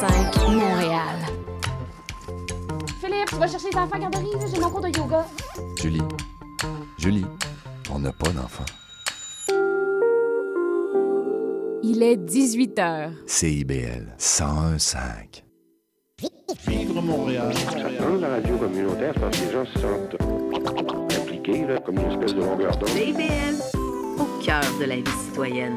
CIBL 101.5 Montréal. Philippe, tu vas chercher les enfants à la garderie, j'ai mon cours de yoga. Julie, Julie, on n'a pas d'enfant. Il est 18 h. CIBL 101.5. Vivre Montréal. Dans la radio communautaire, parce que les gens se sentent impliqués, là, comme une espèce de longueur d'onde. CIBL, au cœur de la vie citoyenne.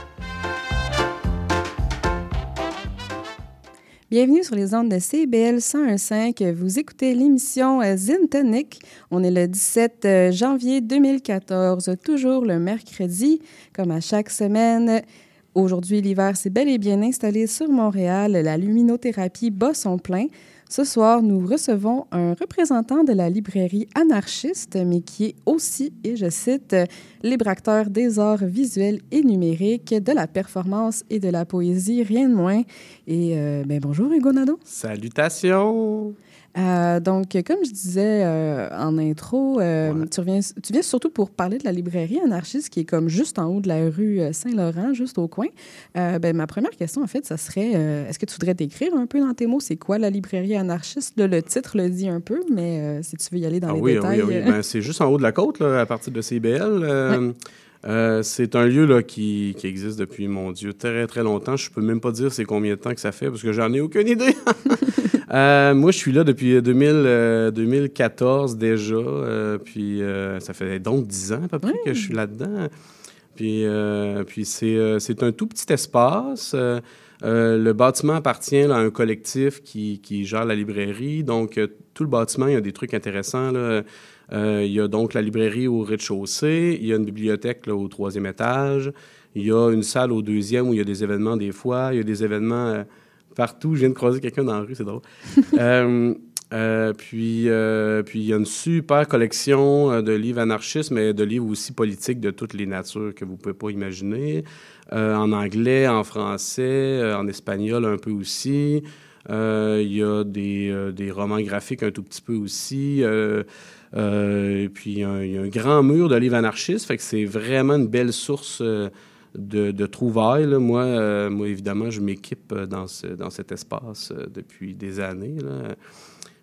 Bienvenue sur les ondes de CBL 101.5. Vous écoutez l'émission euh, Zintonic. On est le 17 euh, janvier 2014, toujours le mercredi, comme à chaque semaine. Aujourd'hui, l'hiver s'est bel et bien installé sur Montréal. La luminothérapie bat son plein. Ce soir, nous recevons un représentant de la librairie anarchiste, mais qui est aussi, et je cite, libre acteur des arts visuels et numériques, de la performance et de la poésie, rien de moins. Et euh, ben, bonjour Hugo. Salutations! Euh, donc, comme je disais euh, en intro, euh, Ouais. tu, reviens, tu viens surtout pour parler de la librairie anarchiste qui est comme juste en haut de la rue Saint-Laurent, juste au coin. Ben, ma première question, en fait, ça serait est-ce que tu voudrais décrire un peu dans tes mots? C'est quoi la librairie anarchiste? Le titre le dit un peu, mais si tu veux y aller dans Ah les oui, détails. oui, oui. Ben, c'est juste en haut de la côte, là, à partir de CBL. Euh, c'est un lieu là, qui, qui existe depuis, mon Dieu, très, très longtemps. Je peux même pas dire c'est combien de temps que ça fait, parce que j'en ai aucune idée. Euh, moi, je suis là depuis 2000, euh, 2014 déjà. euh, puis euh, ça fait donc 10 ans à peu près que je suis là-dedans. Puis, euh, puis c'est, euh, c'est un tout petit espace. Euh, euh, le bâtiment appartient là, à un collectif qui, qui gère la librairie. Donc, euh, tout le bâtiment, il y a des trucs intéressants. Là. Euh, il y a donc la librairie au rez-de-chaussée. Il y a une bibliothèque là, au troisième étage. Il y a une salle au deuxième où il y a des événements des fois. Il y a des événements euh, partout. Je viens de croiser quelqu'un dans la rue, c'est drôle. Euh, euh, puis, euh, puis il y a une super collection de livres anarchistes, mais de livres aussi politiques de toutes les natures que vous ne pouvez pas imaginer. En anglais, en français, en espagnol un peu aussi. Il y a des, des romans graphiques un tout petit peu aussi. Et puis, il y, a un, il y a un grand mur de livres anarchistes. Fait que c'est vraiment une belle source de, trouvailles. là. Moi, euh, moi, évidemment, je m'équipe euh, dans, ce, dans cet espace euh, depuis des années.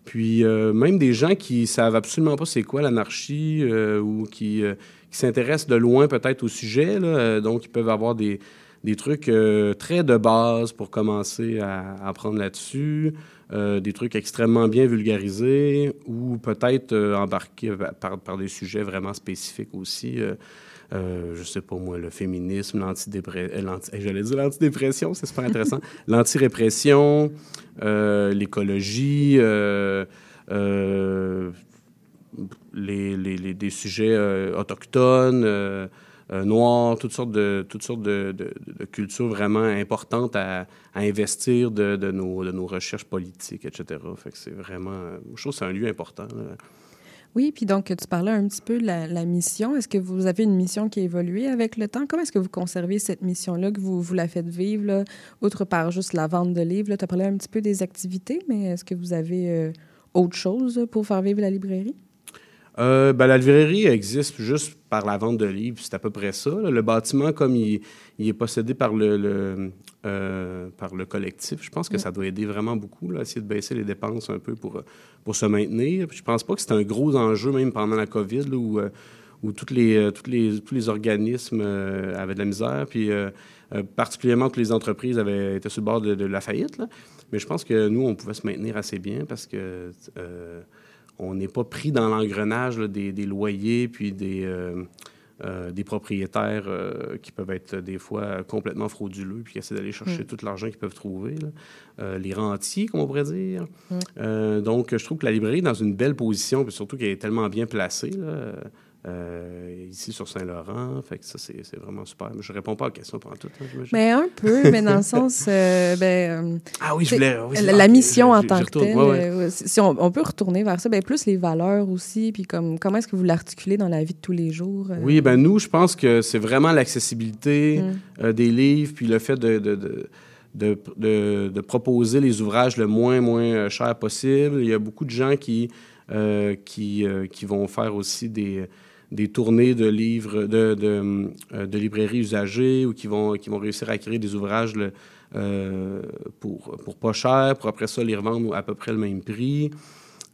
Puis, même des gens qui savent absolument pas c'est quoi l'anarchie ou qui, qui s'intéressent de loin peut-être au sujet, donc ils peuvent avoir des, des trucs très de base pour commencer à, apprendre là-dessus, des trucs extrêmement bien vulgarisés ou peut-être par, par des sujets vraiment spécifiques aussi. Euh, euh, je sais pas moi, le féminisme, l'antidépression, l'anti, eh, j'allais dire l'antidépression, c'est super intéressant, l'antirépression, euh, l'écologie, euh, euh, les, les- les- des sujets euh, autochtones, euh, euh, noirs, toutes sortes de, toutes sortes de, de- de cultures vraiment importantes à, à investir de, nos, de nos recherches politiques, etc. Fait que c'est vraiment, euh, je trouve que c'est un lieu important. là. Oui, puis donc, tu parlais un petit peu de la, mission. Est-ce que vous avez une mission qui a évolué avec le temps? Comment est-ce que vous conservez cette mission-là, que vous, vous la faites vivre, là, outre par juste la vente de livres? Tu as parlé un petit peu des activités, mais est-ce que vous avez euh, autre chose pour faire vivre la librairie? Euh, ben, la librairie existe juste par la vente de livres, c'est à peu près ça. là. Le bâtiment, comme il, il est possédé par le, le, euh, par le collectif, je pense que ça doit aider vraiment beaucoup, là, essayer de baisser les dépenses un peu pour, pour se maintenir. Je pense pas que c'est un gros enjeu, même pendant la COVID, là, où, euh, où toutes les, toutes les, tous les organismes euh, avaient de la misère, puis particulièrement toutes les entreprises avaient été sur le bord de, de la faillite. là. Mais je pense que nous, on pouvait se maintenir assez bien parce que... on n'est pas pris dans l'engrenage des, des loyers puis des, euh, euh, des propriétaires euh, qui peuvent être des fois complètement frauduleux puis qui essaient d'aller chercher tout l'argent qu'ils peuvent trouver. les rentiers, comme on pourrait dire. Euh, donc, je trouve que la librairie est dans une belle position, puis surtout qu'elle est tellement bien placée. là. Euh, ici sur Saint-Laurent. Fait que ça, c'est vraiment super. Je réponds pas à la question pendant tout. hein. Mais un peu, mais dans le sens, euh, ben, euh, ah oui, je voulais. oui, la, mission en tant que telle, Ouais, ouais. si on, on peut retourner vers ça, ben, plus les valeurs aussi, puis comme, comment est-ce que vous l'articulez dans la vie de tous les jours? euh? Oui, ben nous, je pense que c'est vraiment l'accessibilité Mm. des livres, puis le fait de, de, de, de, de- de proposer les ouvrages le moins, moins cher possible. Il y a beaucoup de gens qui, euh, qui, euh, qui vont faire aussi des, des tournées de livres, de, euh, de librairies usagées ou qui vont, qui vont réussir à créer des ouvrages euh, pour, pour pas cher, pour après ça les revendre à peu près le même prix.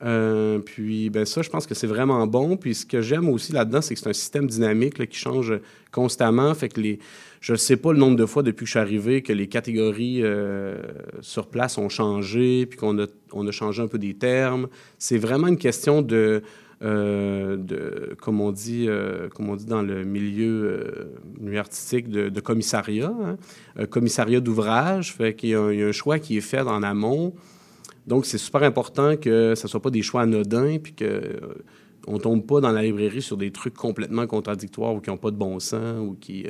Euh, puis, ben ça, je pense que c'est vraiment bon. Puis, ce que j'aime aussi là-dedans, c'est que c'est un système dynamique qui change constamment. Fait que les, je ne sais pas le nombre de fois depuis que je suis arrivé que les catégories sur place ont changé, puis qu'on a, on a changé un peu des termes. C'est vraiment une question de, euh, de comme, on dit, euh, comme on dit dans le milieu, euh, milieu artistique, de, commissariat, hein. Commissariat d'ouvrage. Fait qu'il y, a il y a un choix qui est fait en amont. Donc, c'est super important que ce ne soit pas des choix anodins, puis que on tombe pas dans la librairie sur des trucs complètement contradictoires ou qui n'ont pas de bon sens ou qui,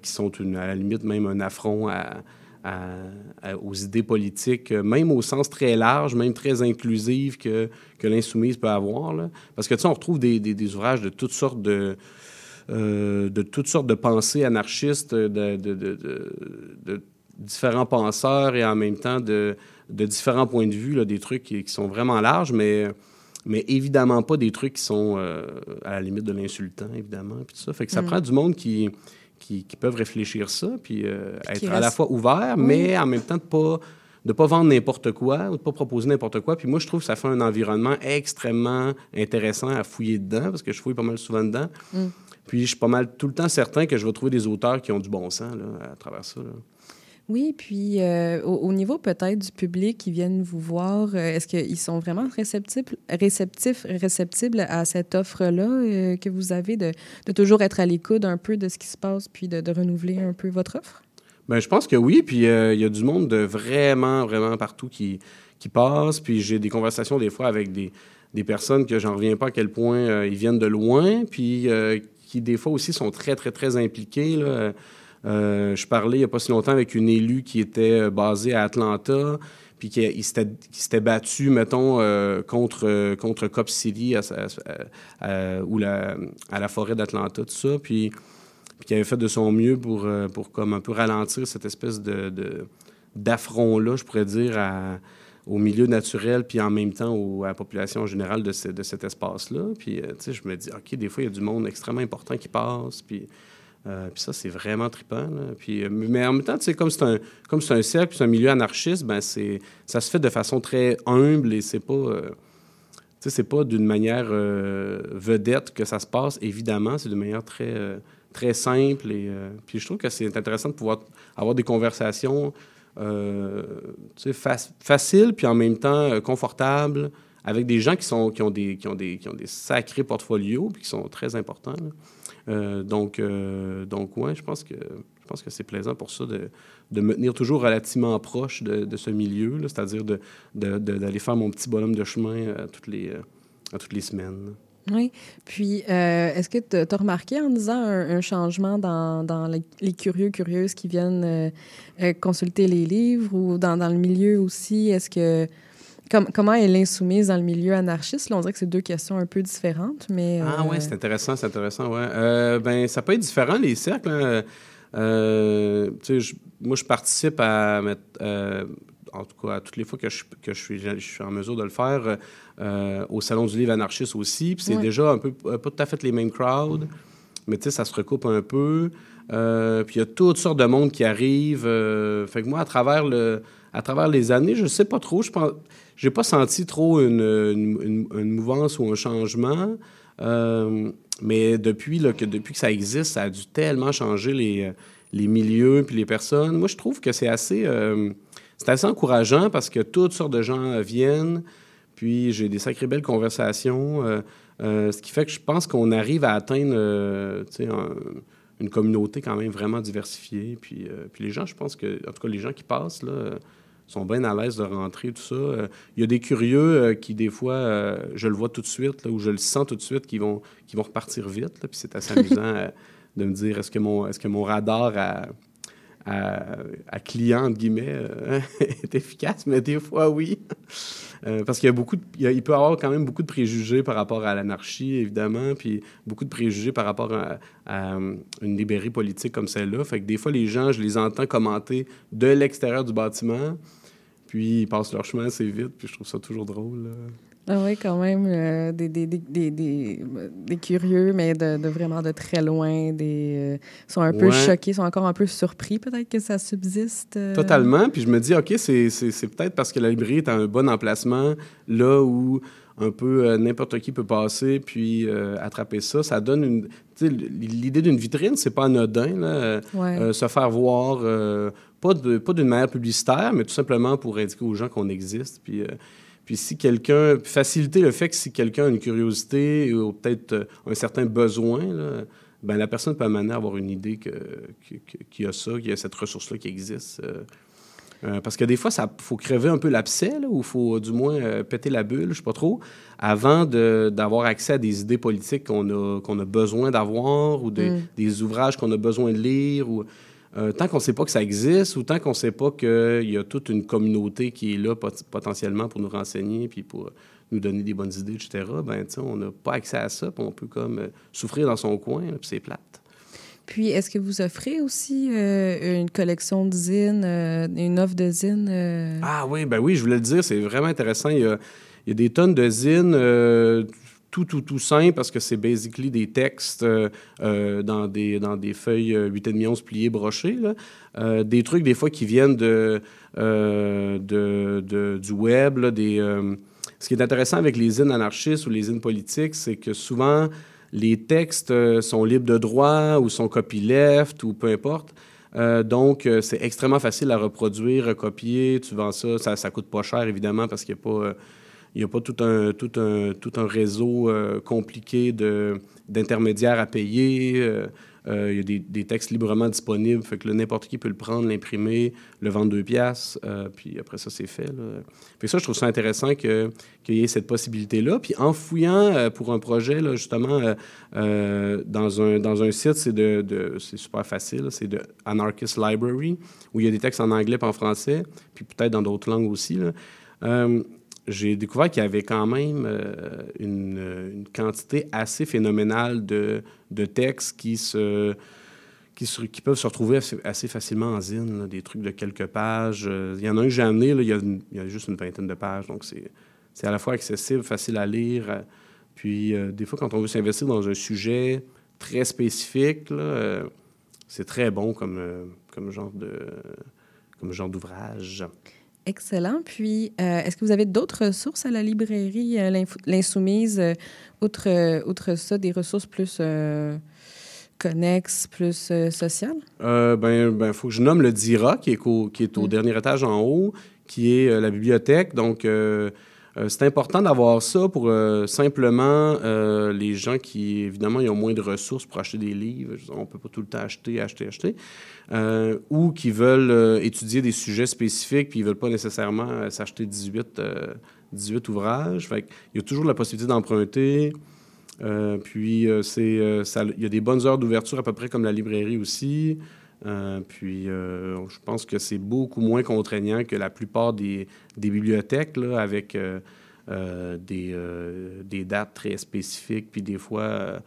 qui sont à la limite même un affront à- à- à- aux idées politiques, euh, même au sens très large, même très inclusif que, que l'insoumise peut avoir. là. Parce que, tu sais, on retrouve des, des- des ouvrages de toutes sortes de, euh, de toutes sortes de pensées anarchistes, de, différents penseurs et en même temps de, de différents points de vue, là, des trucs qui, qui sont vraiment larges, mais, mais évidemment pas des trucs qui sont euh, à la limite de l'insultant, évidemment. Puis tout ça. Fait que ça Mm. prend du monde qui, qui, qui peuvent réfléchir ça, puis euh, Puis être à la fois ouvert, Oui. mais en même temps de pas de pas vendre n'importe quoi ou de pas proposer n'importe quoi. Puis moi, je trouve que ça fait un environnement extrêmement intéressant à fouiller dedans, parce que je fouille pas mal souvent dedans. Mm. Puis je suis pas mal tout le temps certain que je vais trouver des auteurs qui ont du bon sens là, à travers ça. là. Oui, puis euh, au, au niveau peut-être du public qui viennent vous voir, euh, est-ce qu'ils sont vraiment réceptifs, réceptifs, réceptibles à cette offre-là euh, que vous avez de, toujours être à l'écoute un peu de ce qui se passe, puis de, renouveler un peu votre offre? Ben, je pense que oui. Puis il y a du monde de vraiment, vraiment partout qui, qui passe. Puis j'ai des conversations des fois avec des, des personnes que j'en reviens pas à quel point ils viennent de loin. Puis qui des fois aussi sont très, très, très impliqués. Là. Euh, je parlais il n'y a pas si longtemps avec une élue qui était euh, basée à Atlanta. Puis qui, s'était battu, mettons, euh, contre, contre Cop City ou la, à la forêt d'Atlanta, tout ça. Puis qui avait fait de son mieux pour, pour comme un peu ralentir cette espèce de, d'affront-là, je pourrais dire, au milieu naturel, puis en même temps à la population générale de, de cet espace-là. Puis, tu sais, je me dis, OK, des fois, il y a du monde extrêmement important qui passe, puis, euh, puis ça, c'est vraiment trippant. là. Puis, euh, mais en même temps, comme c'est un, comme c'est un cercle, c'est un milieu anarchiste, ben c'est, ça se fait de façon très humble et c'est pas... euh, c'est pas d'une manière euh, vedette que ça se passe, évidemment. C'est d'une manière très, très simple. Et, puis je trouve que c'est intéressant de pouvoir avoir des conversations faciles, puis en même temps confortables, avec des gens qui, sont, qui, ont des, qui, ont des, qui ont des sacrés portfolios, puis qui sont très importants. Euh, donc, euh, donc ouais, je pense que, je pense que c'est plaisant pour ça de, de me tenir toujours relativement proche de, ce milieu, c'est-à-dire d'aller faire mon petit bonhomme de chemin à toutes les, euh, toutes les semaines. Oui. Puis, euh, est-ce que tu as remarqué en disant un, changement dans, dans les, les curieux, curieuses qui viennent euh, euh, consulter les livres ou dans, dans le milieu aussi? Est-ce que. Com- comment est l'insoumise dans le milieu anarchiste? Là, on dirait que c'est deux questions un peu différentes, mais. Ah euh, ouais, c'est intéressant, c'est intéressant, ouais. Euh, ben, ça peut être différent, les cercles. hein. Euh, je- moi, je participe à, mettre, euh, en tout cas, à toutes les fois que je, que je, suis, je suis en mesure de le faire, euh, au Salon du livre anarchiste aussi. Puis c'est Ouais. déjà un peu, euh, pas tout à fait les mêmes crowds, mais tu sais, ça se recoupe un peu. Euh, puis il y a toutes sortes de monde qui arrivent. euh, fait que moi, à travers, le, à travers les années, je sais pas trop, je pense, j'ai pas senti trop une, une, mouvance ou un changement. Euh, mais depuis, là, que, depuis que ça existe, ça a dû tellement changer les, les milieux puis les personnes. Moi, je trouve que c'est assez, euh, c'est assez encourageant parce que toutes sortes de gens viennent. Puis j'ai des sacrées belles conversations. euh, ce qui fait que je pense qu'on arrive à atteindre une communauté quand même vraiment diversifiée. Puis, puis les gens, je pense que, en tout cas, les gens qui passent, là, sont bien à l'aise de rentrer, tout ça. Euh, Il y a des curieux euh, qui, des fois, euh, je le vois tout de suite, là, ou je le sens tout de suite, qui vont, qui vont repartir vite. là, puis c'est assez amusant de me dire, est-ce que mon, est-ce que mon radar à, à, à client, entre guillemets, est efficace? Mais des fois, oui. Parce qu'il y a beaucoup de- il, y a- il peut y avoir quand même beaucoup de préjugés par rapport à l'anarchie, évidemment, puis beaucoup de préjugés par rapport à, à, une librairie politique comme celle-là. Fait que des fois, les gens, je les entends commenter de l'extérieur du bâtiment, puis ils passent leur chemin assez vite, puis je trouve ça toujours drôle. là. Ah oui, quand même, euh, des, des, des, des, curieux, mais de, de vraiment de très loin, des euh, sont un peu choqués, sont encore un peu surpris peut-être que ça subsiste. euh. Totalement. Puis je me dis, OK, c'est peut-être parce que la librairie est à un bon emplacement, là où un peu euh, n'importe qui peut passer puis attraper ça. Ça donne une. L'idée d'une vitrine, c'est pas anodin, là. Ouais. se faire voir, pas de- pas d'une manière publicitaire, mais tout simplement pour indiquer aux gens qu'on existe. Puis. euh, puis si quelqu'un, faciliter le fait que si quelqu'un a une curiosité ou peut-être euh, un certain besoin, là, ben la personne peut amener à avoir une idée que, que- qu'il y a ça, qu'il y a cette ressource-là qui existe. euh. Euh, parce que des fois, il faut crever un peu l'abcès, là, ou il faut du moins euh, péter la bulle, je sais pas trop, avant de- d'avoir accès à des idées politiques qu'on a, qu'on a besoin d'avoir ou des, Mm. des ouvrages qu'on a besoin de lire. Ou, euh, tant qu'on ne sait pas que ça existe ou tant qu'on ne sait pas qu'il y a toute une communauté qui est là pot- potentiellement pour nous renseigner puis pour nous donner des bonnes idées, etc., ben, on n'a pas accès à ça, puis on peut comme euh, souffrir dans son coin, puis c'est plate. Puis, est-ce que vous offrez aussi euh, une collection de zines, une offre de zines? Ah oui, ben oui, je voulais le dire, c'est vraiment intéressant. Il y a, il y a des tonnes de zines, tout, tout, tout simple, parce que c'est basically des textes euh, euh, dans, des, dans des feuilles euh, 8,5 onces pliées, brochées. là. Euh, des trucs, des fois, qui viennent de, euh, du web. des, euh, ce qui est intéressant avec les zines anarchistes ou les zines politiques, c'est que souvent, les textes euh, sont libres de droit ou sont copyleft ou peu importe. Euh, donc, euh, c'est extrêmement facile à reproduire, recopier. Tu vends ça, ça, ça coûte pas cher, évidemment, parce qu'il n'y a pas, euh, il y a pas tout, un, tout, un, tout un réseau euh, compliqué d'intermédiaires à payer. Euh, euh, il y a des, des textes librement disponibles, fait que n'importe qui peut le prendre, l'imprimer, le vendre deux piastres, euh, puis après ça, c'est fait. Fait que ça, je trouve ça intéressant qu'il y ait cette possibilité-là. Puis en fouillant pour un projet, là, justement, dans, un, dans un site, c'est de, super facile, c'est de Anarchist Library, où il y a des textes en anglais et en français, puis peut-être dans d'autres langues aussi. là. Euh, j'ai découvert qu'il y avait quand même euh, une, une quantité assez phénoménale de, textes qui, se, qui, peuvent se retrouver assez, facilement en zine, des trucs de quelques pages. Euh, Il y en a un que j'ai amené, il, y a juste une vingtaine de pages, donc c'est à la fois accessible, facile à lire. euh, Puis euh, des fois, quand on veut s'investir dans un sujet très spécifique, euh, c'est très bon comme, euh, comme genre de comme genre d'ouvrage. Excellent. Puis, euh, est-ce que vous avez d'autres ressources à la librairie euh, L'Insoumise, euh, outre, outre ça, des ressources plus connexes, plus sociales? Euh, ben, ben, faut que je nomme le DIRA, qui est, qu'au- qui est au Mm. dernier étage en haut, qui est la bibliothèque. Donc, euh, c'est important d'avoir ça pour euh, simplement euh, les gens qui, évidemment, ils ont moins de ressources pour acheter des livres. On ne peut pas tout le temps acheter, acheter, acheter. Ou qui veulent étudier des sujets spécifiques, puis ils ne veulent pas nécessairement s'acheter 18, euh, 18 ouvrages. Il y a toujours la possibilité d'emprunter. Puis, c'est, il y a des bonnes heures d'ouverture à peu près comme la librairie aussi. Euh, puis, euh, je pense que c'est beaucoup moins contraignant que la plupart des, des bibliothèques, là, avec euh, des, des dates très spécifiques. Puis, des fois,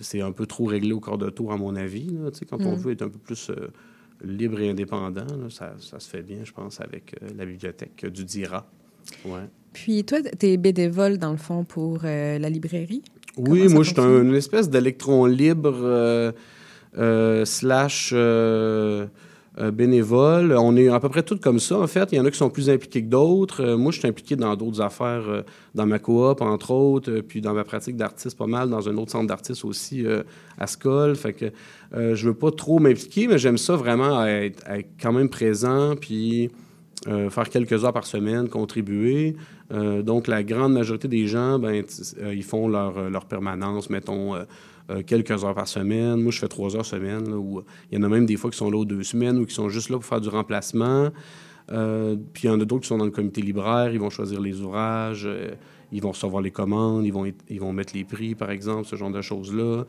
c'est un peu trop réglé au corps de tour, à mon avis. là. Quand on Mm. veut être un peu plus libre et indépendant, là, ça, ça se fait bien, je pense, avec la bibliothèque du DIRA. Ouais. Puis, toi, tu es bénévole, dans le fond, pour la librairie? Oui, moi, je suis un- une espèce d'électron libre slash euh, euh, bénévole. On est à peu près tous comme ça, en fait. Il y en a qui sont plus impliqués que d'autres. Euh, moi, je suis impliqué dans d'autres affaires, euh, dans ma coop, entre autres, euh, puis dans ma pratique d'artiste pas mal, dans un autre centre d'artiste aussi, euh, à Skoll. Fait que euh, je veux pas trop m'impliquer, mais j'aime ça vraiment être, être quand même présent, puis euh, faire quelques heures par semaine, contribuer. Euh, donc, la grande majorité des gens, ben, euh, ils font leur, euh, leur permanence, mettons, euh, quelques heures par semaine. Moi, je fais trois heures semaine. où, euh, il y en a même des fois qui sont là aux deux semaines ou qui sont juste là pour faire du remplacement. Euh, puis il y en a d'autres qui sont dans le comité libraire, ils vont choisir les ouvrages, ils vont recevoir les commandes, ils vont, ils vont mettre les prix, par exemple, ce genre de choses-là.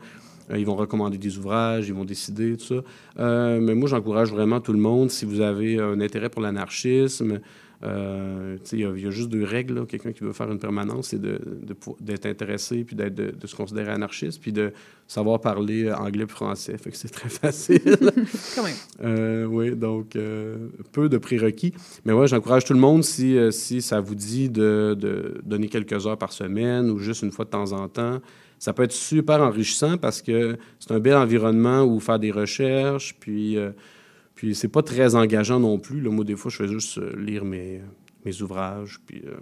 Ils vont recommander des ouvrages, ils vont décider, tout ça. Mais moi, j'encourage vraiment tout le monde, si vous avez un intérêt pour l'anarchisme, euh, il y, a- il y a juste deux règles. Quelqu'un qui veut faire une permanence, c'est d'être intéressé, puis d'être- de, de se considérer anarchiste, puis de savoir parler euh, anglais et français. Fait que c'est très facile. Quand même. Euh, oui, donc euh, peu de prérequis. Mais ouais, j'encourage tout le monde si, si ça vous dit de, de donner quelques heures par semaine ou juste une fois de temps en temps. Ça peut être super enrichissant parce que c'est un bel environnement où faire des recherches, puis, puis c'est pas très engageant non plus. Là, moi, des fois, je fais juste euh, lire mes, mes ouvrages, puis euh,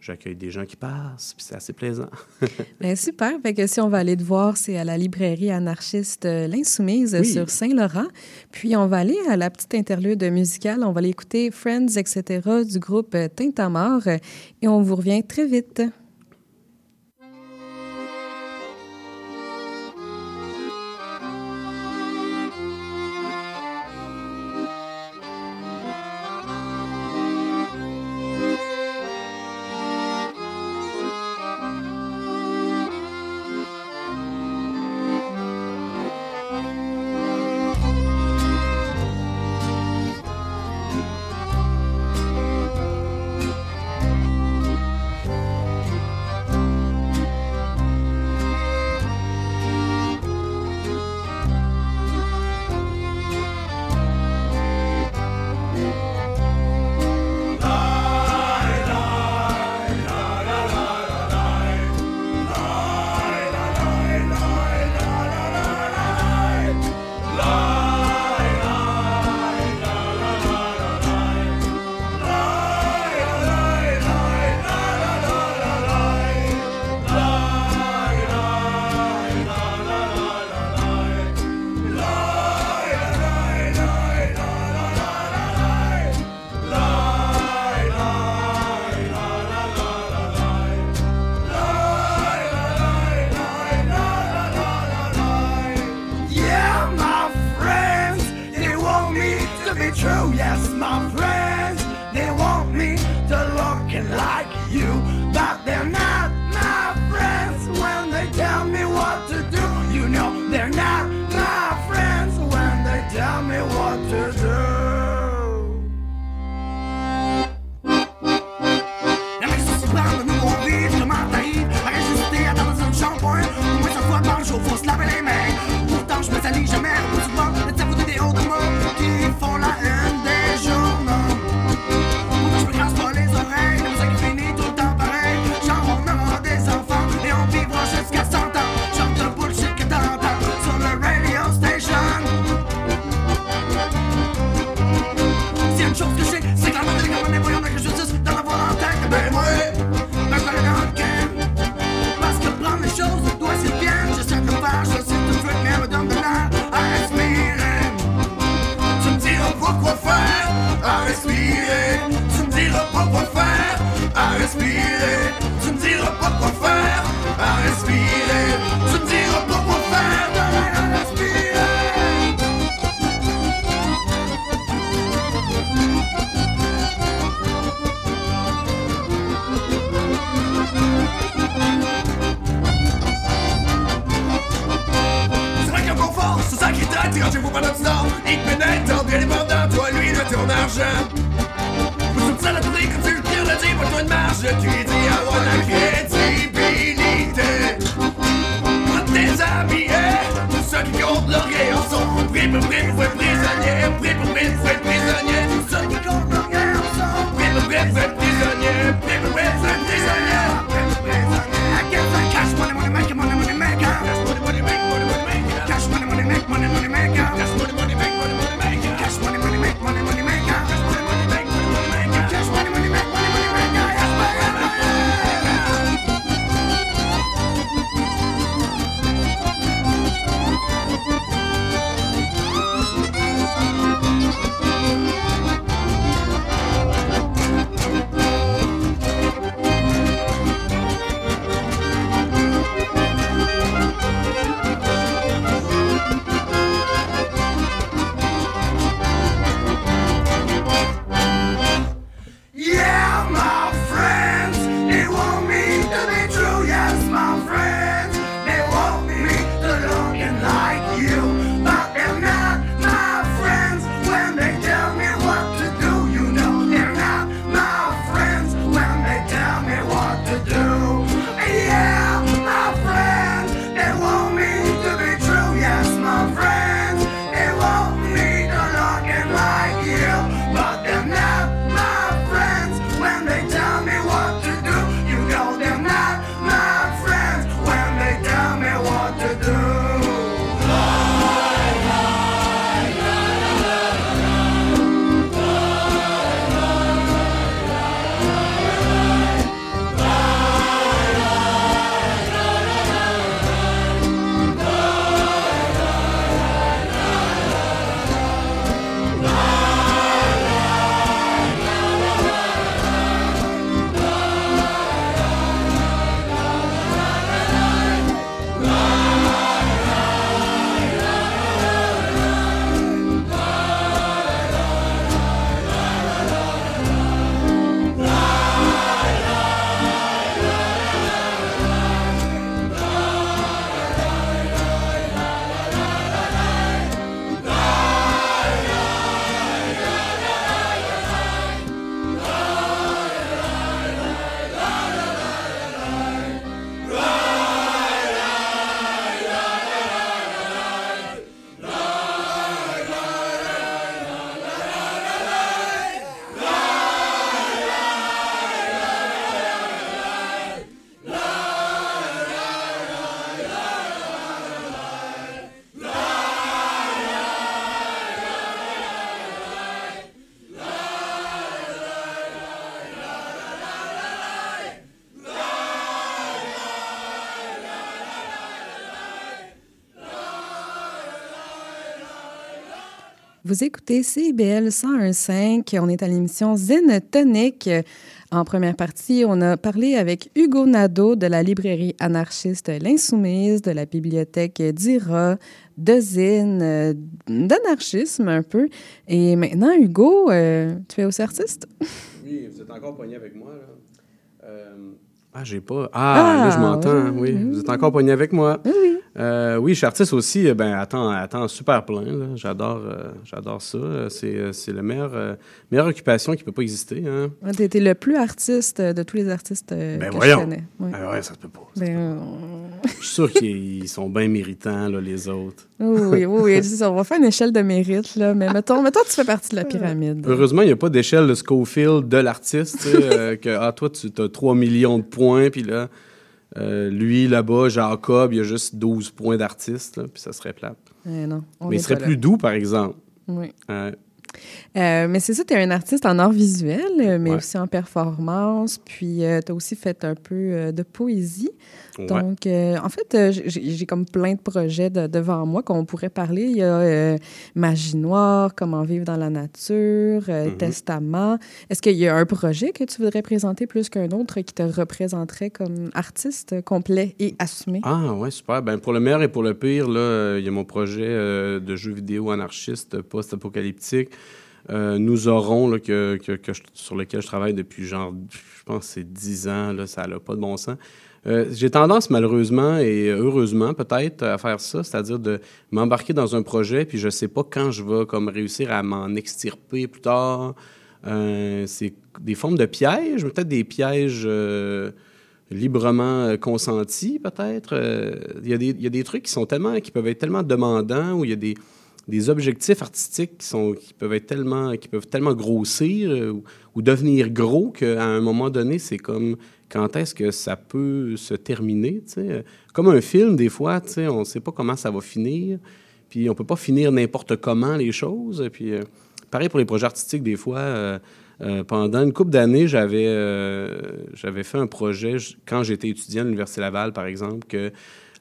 j'accueille des gens qui passent, puis c'est assez plaisant. Ben, super. Fait que si on va aller te voir, c'est à la librairie anarchiste euh, L'Insoumise Oui. sur Saint-Laurent. Puis on va aller à la petite interlude musicale. On va aller écouter Friends, etc. du groupe euh, Tintamarre. euh, Et on vous revient très vite. Toi, Vous écoutez CIBL 101.5. On est à l'émission Zen Tonic. En première partie, on a parlé avec Hugo Nadeau de la librairie anarchiste L'Insoumise, de la bibliothèque d'IRA, de Zen, euh, d'anarchisme un peu. Et maintenant, Hugo, euh, tu es aussi artiste? Oui, vous êtes encore poigné avec moi. Là. Euh, ah, j'ai pas. Ah, là, je Ah, m'entends. oui, Oui, oui. vous êtes encore poigné avec moi. Oui, oui. Euh, oui, je suis artiste aussi. euh, Ben, attends, attends, super plein. J'adore, euh, j'adore ça. C'est, c'est la meilleure, euh, meilleure occupation qui peut pas exister. Hein. Ouais, T'es t'es le plus artiste de tous les artistes Ben que voyons. je connais. Ouais. Ah ouais, ça se peut pas. Ben, Je suis sûr qu'ils sont bien méritants, là, les autres. oui, oui, oui, ça. On va faire une échelle de mérite, là. Mais mettons, mettons tu fais partie de la pyramide. Heureusement, il n'y a pas d'échelle de Schofield de l'artiste. tu que ah, toi, tu as 3 millions de points, puis là, euh, lui, là-bas, Jacob, il a juste 12 points d'artiste, puis ça serait plate. Eh non, on Mais il serait plus doux, par exemple. Oui. Euh, Euh, mais c'est ça, tu es un artiste en art visuel, euh, mais Ouais. aussi en performance. Puis tu as aussi fait un peu euh, de poésie. ouais. Donc, euh, en fait, euh, j'ai comme plein de projets de- devant moi qu'on pourrait parler. Il y a euh, Magie noire, Comment vivre dans la nature, euh, Mhm. Testament. Est-ce qu'il y a un projet que tu voudrais présenter plus qu'un autre qui te représenterait comme artiste complet et assumé? Ah, ouais, super. Ben, pour le meilleur et pour le pire, là, euh, il y a mon projet euh, de jeu vidéo anarchiste post-apocalyptique. Euh, nous aurons, que, sur lequel je travaille depuis genre, je pense, c'est 10 ans, là, ça n'a pas de bon sens. Euh, J'ai tendance, malheureusement et heureusement, peut-être, à faire ça, c'est-à-dire de m'embarquer dans un projet, puis je sais pas quand je vais comme réussir à m'en extirper plus tard. Euh, c'est des formes de pièges, peut-être des pièges librement consentis, peut-être. Il y, y a des trucs qui sont tellement, qui peuvent être tellement demandants, où il y a des, des objectifs artistiques qui, peuvent tellement, grossir euh, ou, devenir gros qu'à un moment donné, c'est comme quand est-ce que ça peut se terminer. Comme un film, des fois, on ne sait pas comment ça va finir. Puis on peut pas finir n'importe comment les choses. Puis euh, pareil pour les projets artistiques, des fois. euh, pendant une couple d'années, j'avais j'avais fait un projet quand j'étais étudiant à l'Université Laval, par exemple, que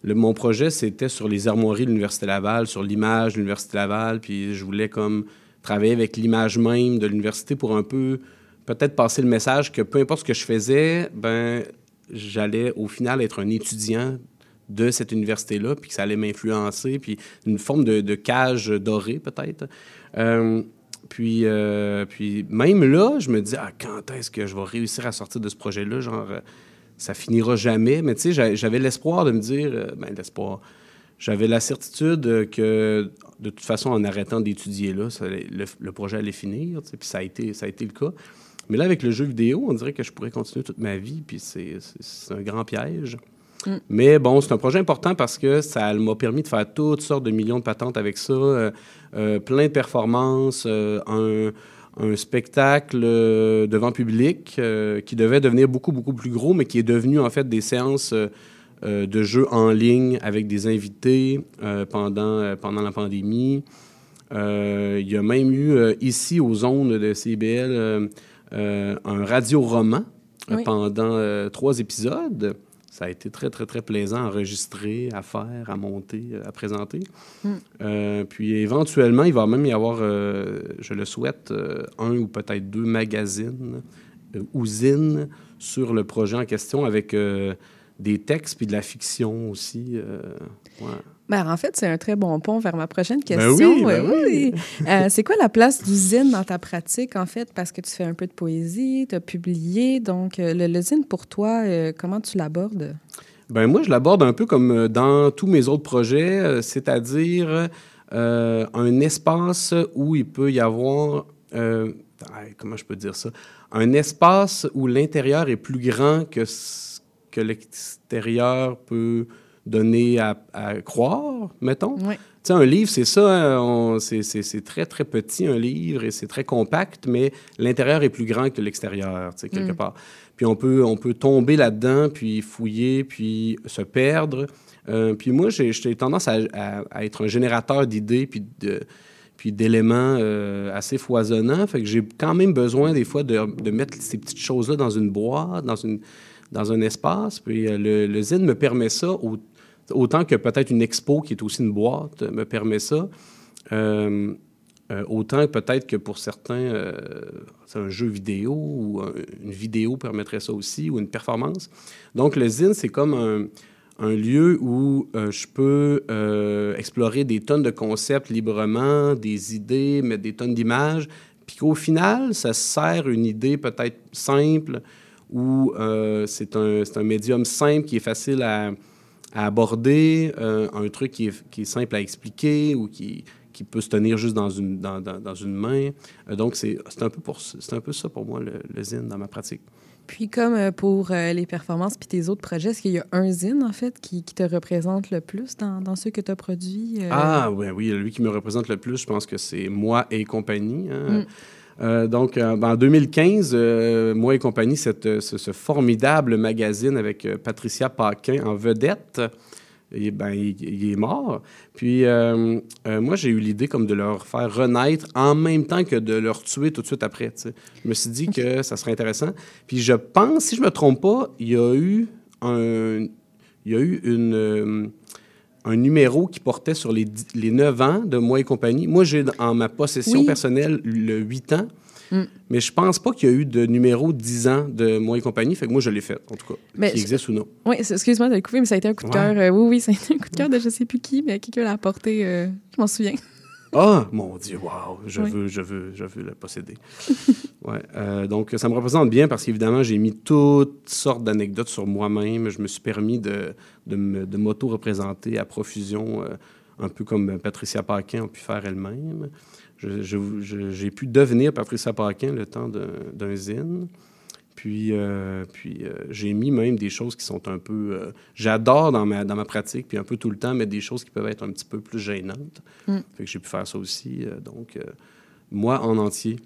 mon projet, c'était sur les armoiries de l'Université Laval, sur l'image de l'Université Laval, puis je voulais comme travailler avec l'image même de l'université pour un peu peut-être passer le message que peu importe ce que je faisais, ben j'allais au final être un étudiant de cette université-là, puis que ça allait m'influencer, puis une forme de, de cage dorée peut-être. Euh, puis, euh, puis même là, je me dis, ah, quand est-ce que je vais réussir à sortir de ce projet-là? Genre, euh, ça finira jamais. Mais tu sais, j'a- j'avais l'espoir de me dire, euh, ben, l'espoir. J'avais la certitude euh, que, de toute façon, en arrêtant d'étudier là, ça le, le projet allait finir. Puis ça a, été, ça a été le cas. Mais là, avec le jeu vidéo, on dirait que je pourrais continuer toute ma vie. Puis c'est un grand piège. Mais bon, c'est un projet important parce que ça m'a permis de faire toutes sortes de millions de patentes avec ça, euh, euh, plein de performances, euh, un, un spectacle euh, devant public euh, qui devait devenir beaucoup, beaucoup plus gros, mais qui est devenu en fait des séances euh, de jeux en ligne avec des invités pendant, pendant la pandémie. Il y a même eu ici aux zones de CBL un radio-roman Oui. pendant trois épisodes. Ça a été très, très, très plaisant à enregistrer, à faire, à monter, euh, à présenter. Euh, puis éventuellement, il va même y avoir, euh, je le souhaite, euh, un ou peut-être deux magazines, usines sur le projet en question avec des textes puis de la fiction aussi. ouais. Ben, en fait, c'est un très bon pont vers ma prochaine Ben question. oui, ben Ouais, oui. Euh, c'est quoi la place du zine dans ta pratique, en fait? Parce que tu fais un peu de poésie, tu as publié. Donc, euh, le, zine, pour toi, euh, comment tu l'abordes? Ben moi, je l'aborde un peu comme dans tous mes autres projets, c'est-à-dire euh, un espace où il peut y avoir, ah, comment je peux dire ça, un espace où l'intérieur est plus grand que ce que l'extérieur peut donner à, à croire, mettons. Oui. Tu sais, un livre, c'est ça, on- c'est- très, très petit, un livre, et c'est très compact, mais l'intérieur est plus grand que l'extérieur, tu sais, quelque Mm. part. Puis on peut, on peut tomber là-dedans, puis fouiller, puis se perdre. Euh, puis moi, j'ai j'ai tendance à, à- à être un générateur d'idées, puis de puis d'éléments euh, assez foisonnants. Fait que j'ai quand même besoin, des fois, de, de mettre ces petites choses-là dans une boîte, dans, une, dans un espace. Puis euh, le, le zine me permet ça, au- autant que peut-être une expo, qui est aussi une boîte, me permet ça. Euh, Euh, autant peut-être que pour certains, euh, c'est un jeu vidéo ou un- une vidéo permettrait ça aussi, ou une performance. Donc, le zine, c'est comme un, lieu où je peux explorer des tonnes de concepts librement, des idées, mettre des tonnes d'images, puis qu'au final, ça sert une idée peut-être simple ou c'est un, c'est un médium simple qui est facile à, à aborder, euh, un truc qui est, qui est simple à expliquer ou qui, qui peut se tenir juste dans une, dans, dans- dans une main. Euh, donc, c'est un, peu pour- un peu ça pour moi, le, le zine, dans ma pratique. Puis comme euh, pour les performances puis tes autres projets, est-ce qu'il y a un zine, en fait, qui, qui te représente le plus dans, dans ceux que tu as produits? euh? Ah, oui, oui, lui qui me représente le plus, je pense que c'est Moi et compagnie. hein. Euh, donc, euh, ben, en 2015, euh, Moi et compagnie, cette, ce, ce formidable magazine avec Patricia Paquin en vedette, et, ben, il, il est mort. Puis, moi, j'ai eu l'idée comme de leur faire renaître en même temps que de leur tuer tout de suite après. Je me suis dit que ça serait intéressant. Puis, je pense, si je me trompe pas, il y a eu un, il y a eu une, un numéro qui portait sur les, les 9 ans de Moi et compagnie. Moi, j'ai en ma possession Oui. personnelle le 8 ans, Mm. mais je pense pas qu'il y a eu de numéro 10 ans de Moi et compagnie. Fait que moi, je l'ai fait, en tout cas. Mais qui existe ou non. Oui, excuse-moi de le couper, mais ça a été un coup de Ouais. cœur. euh, oui, oui, ça a été un coup de cœur de je sais plus qui, mais quelqu'un l'a apporté, euh, je m'en souviens. Ah, mon Dieu, wow, je Oui. veux, je veux, je veux le posséder. ouais, euh, donc, ça me représente bien parce qu'évidemment, j'ai mis toutes sortes d'anecdotes sur moi-même. Je me suis permis de, de, m'auto-représenter à profusion, euh, un peu comme Patricia Paquin a pu faire elle-même. J'ai pu devenir Patricia Paquin le temps d'un, d'un zine. Puis, euh, puis euh, j'ai mis même des choses qui sont un peu... euh, j'adore dans ma, dans ma pratique, puis un peu tout le temps, mettre des choses qui peuvent être un petit peu plus gênantes. Mm. Fait que j'ai pu faire ça aussi. donc, moi, en entier.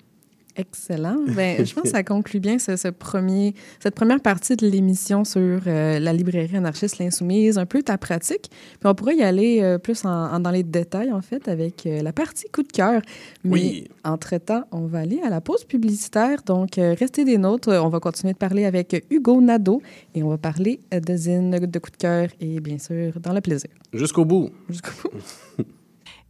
Excellent. Ben, je pense que ça conclut bien ce, ce premier, cette première partie de l'émission sur euh, la librairie anarchiste L'Insoumise, un peu ta pratique. Puis on pourrait y aller euh, plus en, en- dans les détails, en fait, avec euh, la partie coup de cœur. Mais Oui. entre-temps, on va aller à la pause publicitaire. Donc, restez des nôtres. On va continuer de parler avec Hugo Nadeau et on va parler de zine, de coup de cœur et bien sûr, dans le plaisir. Jusqu'au bout. Jusqu'au bout.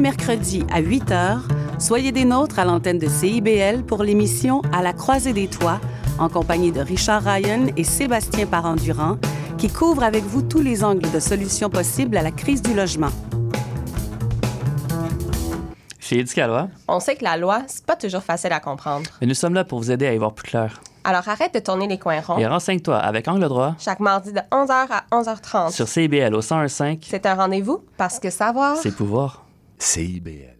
Les mercredis à 8 heures, soyez des nôtres à l'antenne de CIBL pour l'émission À la croisée des toits, en compagnie de Richard Ryan et Sébastien Parent-Durand, qui couvrent avec vous tous les angles de solutions possibles à la crise du logement. Chez Éducalois, On sait que la loi, c'est pas toujours facile à comprendre. mais nous sommes là pour vous aider à y voir plus clair. Alors arrête de tourner les coins ronds. Et renseigne-toi avec Angle droit Chaque mardi de 11h à 11h30. sur CIBL au 101.5, C'est un rendez-vous parce que savoir. c'est pouvoir. CIBL.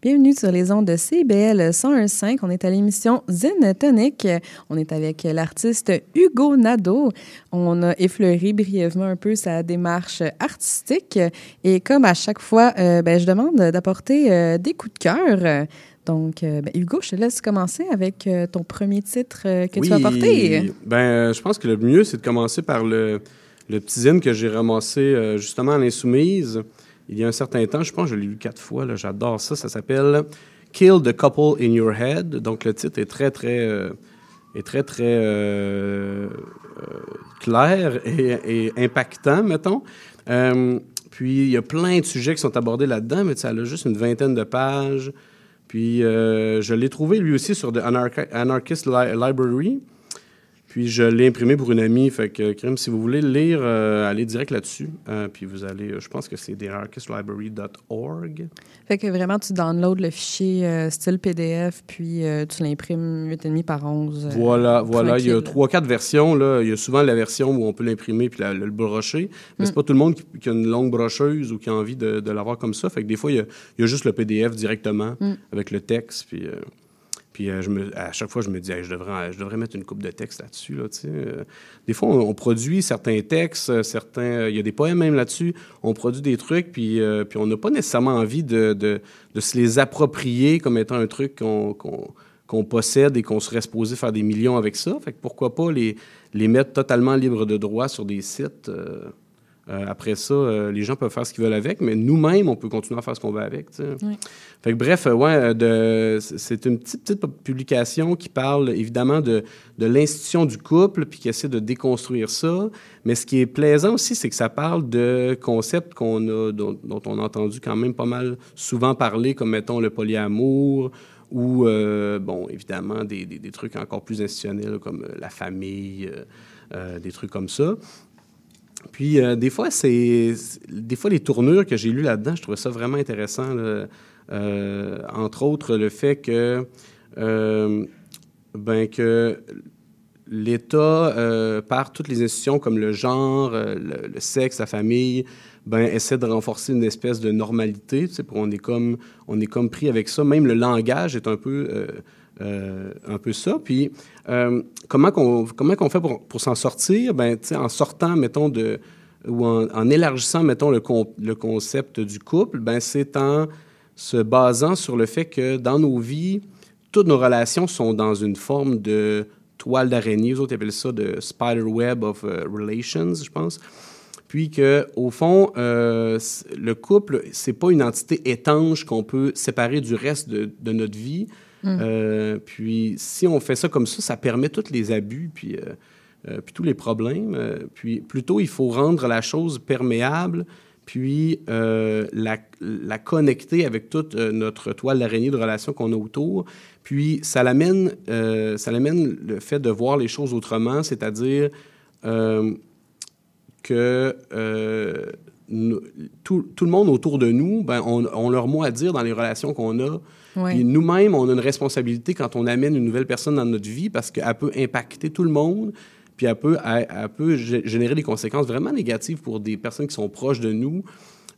Bienvenue sur les ondes de CBL 101.5. On est à l'émission Zen Tonic. On est avec l'artiste Hugo Nadeau. On a effleuré brièvement un peu sa démarche artistique. Et comme à chaque fois, euh, ben, je demande d'apporter euh, des coups de cœur. Donc, euh, ben, Hugo, je te laisse commencer avec euh, ton premier titre euh, que tu vas porter. Ben, je pense que le mieux, c'est de commencer par le, le petit zine que j'ai ramassé euh, justement à l'Insoumise il y a un certain temps. Je pense que je l'ai lu quatre fois. J'adore ça. Ça s'appelle Kill the Couple in Your Head. Donc, le titre est très, très, euh, est très, très euh, euh, clair et, impactant, mettons. Puis, il y a plein de sujets qui sont abordés là-dedans, mais elle a juste une vingtaine de pages. Puis, je l'ai trouvé lui aussi sur The Anarchi- Anarchist Li- Library. Puis je l'ai imprimé pour une amie. Fait que, crime, si vous voulez le lire, euh, allez direct là-dessus. Euh, puis vous allez, euh, je pense que c'est theanarchistlibrary.org. Fait que vraiment, tu downloads le fichier style PDF, puis tu l'imprimes 8,5 par 11. euh, Voilà, voilà. Il y a trois, quatre versions. Là. Il y a souvent la version où on peut l'imprimer puis la- le, le brocher. Mais Mm. c'est pas tout le monde qui, qui a une longue brocheuse ou qui a envie de, de l'avoir comme ça. Fait que des fois, il y a, il y a juste le PDF directement Mm. avec le texte. Puis, puis euh, à chaque fois, je me dis, je, devrais, je devrais mettre une coupe de texte là-dessus. Là. Euh, des fois, on, produit certains textes, euh, certains, il y a des poèmes même là-dessus. On produit des trucs, puis, puis on n'a pas nécessairement envie de, de, de se les approprier comme étant un truc qu'on possède et qu'on serait supposé faire des millions avec ça. Fait que pourquoi pas les, les mettre totalement libres de droit sur des sites. Euh, après ça, euh, les gens peuvent faire ce qu'ils veulent avec, mais nous-mêmes, on peut continuer à faire ce qu'on veut avec. Oui. Fait que bref, euh, ouais, c'est une petite, petite publication qui parle évidemment de, de l'institution du couple, puis qui essaie de déconstruire ça. Mais ce qui est plaisant aussi, c'est que ça parle de concepts qu'on a, dont, dont on a entendu quand même pas mal souvent parler, comme mettons le polyamour, ou, bon, évidemment, des, des- des trucs encore plus institutionnels comme la famille, euh, des trucs comme ça. Puis, euh, des fois, c'est. Des fois, les tournures que j'ai lues là-dedans, je trouvais ça vraiment intéressant. Euh, entre autres, le fait que. euh, ben, l'État, par toutes les institutions comme le genre, le, sexe, la famille, ben, essaie de renforcer une espèce de normalité. On, est comme, on est comme pris avec ça. Même le langage est un peu, un peu ça. Puis, euh, comment qu'on comment qu'on fait pour, pour s'en sortir? Ben, en sortant, mettons, de ou en, élargissant, mettons, le, con- le concept du couple, ben, c'est en se basant sur le fait que dans nos vies, toutes nos relations sont dans une forme de toile d'araignée. Les autres appellent ça de spider web of euh, relations, je pense. Puis que, au fond, euh, le couple, c'est pas une entité étanche qu'on peut séparer du reste de, de notre vie. Mm. Euh, puis si on fait ça comme ça, ça permet tous les abus, puis, euh, euh, puis tous les problèmes. Puis plutôt, il faut rendre la chose perméable, puis la, connecter avec toute notre toile d'araignée de relations qu'on a autour. Puis ça l'amène, ça l'amène le fait de voir les choses autrement, c'est-à-dire que tout, tout le monde autour de nous, ben, on, leur mot à dire dans les relations qu'on a. Nous-mêmes, on a une responsabilité quand on amène une nouvelle personne dans notre vie parce qu'elle peut impacter tout le monde, puis elle peut, générer des conséquences vraiment négatives pour des personnes qui sont proches de nous.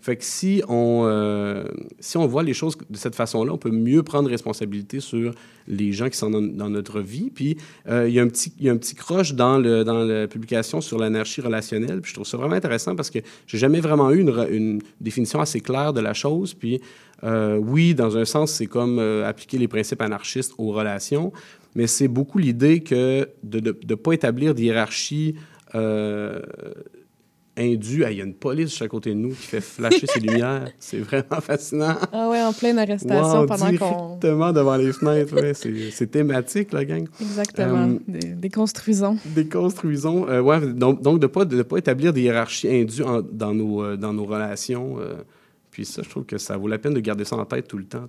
Fait que si on, euh, si on voit les choses de cette façon-là, on peut mieux prendre responsabilité sur les gens qui sont dans, notre vie. Puis euh, il y a un petit, petit croche dans, le, dans la publication sur l'anarchie relationnelle. Puis je trouve ça vraiment intéressant parce que j'ai jamais vraiment eu une, définition assez claire de la chose. Puis euh, oui, dans un sens, c'est comme appliquer les principes anarchistes aux relations, mais c'est beaucoup l'idée que de ne pas établir de hiérarchie euh, indue. Il y a une police juste à côté de nous qui fait flasher ses lumières. C'est vraiment fascinant. Ah ouais, en pleine arrestation Wow, pendant qu'on... directement devant les fenêtres. ouais, c'est thématique, la gang. Exactement. Euh, Des- Déconstruisons. Déconstruisons. Euh, ouais, donc, donc de ne pas, de pas établir des hiérarchies indues en- dans, nos, euh, dans nos relations. euh, puis ça, je trouve que ça vaut la peine de garder ça en tête tout le temps.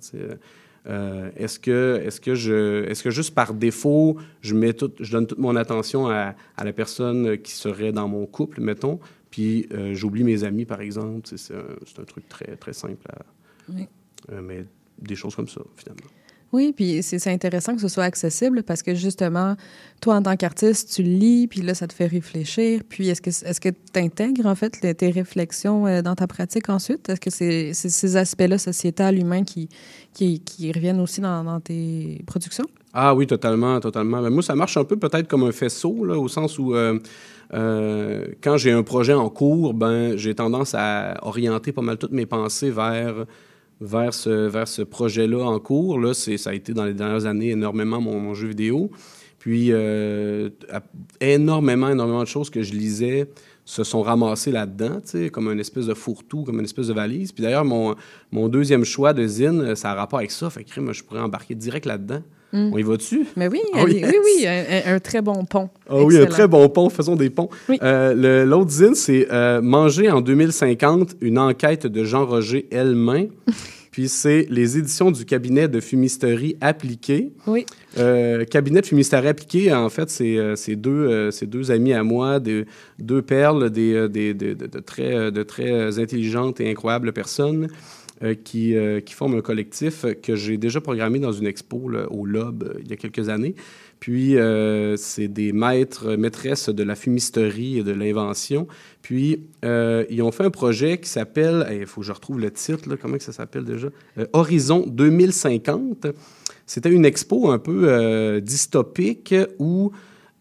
Euh, est-ce que, est que je, est-ce que juste par défaut, je, mets tout, je donne toute mon attention à, à la personne qui serait dans mon couple, mettons, puis euh, j'oublie mes amis, par exemple. C'est un, truc très, très simple à... Oui. Euh, mais des choses comme ça, finalement. Oui, puis c'est intéressant que ce soit accessible parce que justement, toi, en tant qu'artiste, tu lis, puis là, ça te fait réfléchir. Puis est-ce que est-ce que tu intègres, en fait, les- tes réflexions euh, dans ta pratique ensuite? Est-ce que c'est ces aspects-là sociétal, humain, qui, qui, qui reviennent aussi dans, dans tes productions? Ah oui, totalement, totalement. Mais moi, ça marche un peu peut-être comme un faisceau, là, au sens où euh, euh, quand j'ai un projet en cours, ben, j'ai tendance à orienter pas mal toutes mes pensées vers, vers ce, vers ce projet-là en cours. Là, ça a été dans les dernières années énormément mon, jeu vidéo. Puis, euh, énormément, énormément de choses que je lisais se sont ramassées là-dedans, comme une espèce de fourre-tout, comme une espèce de valise. Puis d'ailleurs, mon, mon deuxième choix de zine, ça a rapport avec ça. Fait que, je pourrais embarquer direct là-dedans. Mm. On y va-tu? Mais oui, Ah oui. oui, oui, un, très bon pont. Ah oui, un très bon pont. Faisons des ponts. Euh, le- L'autre zine, c'est euh, Manger en 2050, une enquête de Jean-Roger Helmain. Puis c'est les éditions du cabinet de fumisterie appliquée. Oui. Euh, cabinet de fumisterie appliquée, en fait, c'est euh, deux, euh, deux amis à moi, des- deux perles, des, euh, des- de, de- de très, euh, de très euh, intelligentes et incroyables personnes euh, qui, euh, qui forment un collectif que j'ai déjà programmé dans une expo au Lob euh, il y a quelques années. Puis, euh, c'est des maîtres, maîtresses de la fumisterie et de l'invention. Puis, euh, ils ont fait un projet qui s'appelle, il faut que je retrouve le titre, comment que ça s'appelle déjà? Euh, Horizon 2050. C'était une expo un peu euh, dystopique où,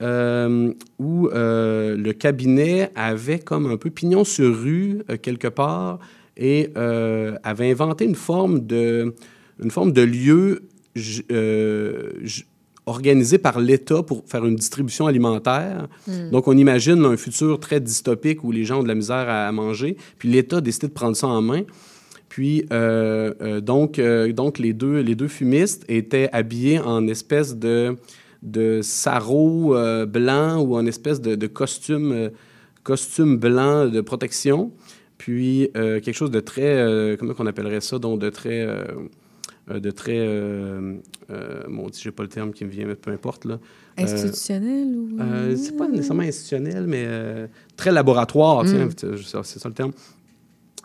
euh, où euh, le cabinet avait comme un peu pignon sur rue euh, quelque part et euh, avait inventé une forme de, une forme de lieu euh, organisé par l'État pour faire une distribution alimentaire. Mm. Donc, on imagine un futur très dystopique où les gens ont de la misère à manger, puis l'État a décidé de prendre ça en main. Puis, euh, euh, donc, euh, donc les, deux, les deux fumistes étaient habillés en espèce de, de sarrau blanc ou en espèce de, de costume, costume blanc de protection. Puis, euh, quelque chose de très, euh, comment on appellerait ça, donc de très, euh, de très, Dieu, j'ai pas le terme qui me vient, mais peu importe, là. Institutionnel ou... c'est pas nécessairement institutionnel, mais très laboratoire, Mm. ça- c'est ça le terme.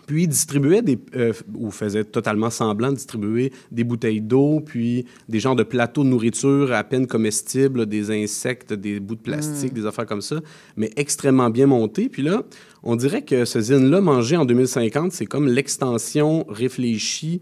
Puis, ils distribuaient des, euh, ou faisaient totalement semblant de distribuer des bouteilles d'eau, puis des genres de plateaux de nourriture à peine comestibles, des insectes, des bouts de plastique, Mm. des affaires comme ça, mais extrêmement bien montés. Puis là, on dirait que ce zine-là, mangé en 2050, c'est comme l'extension réfléchie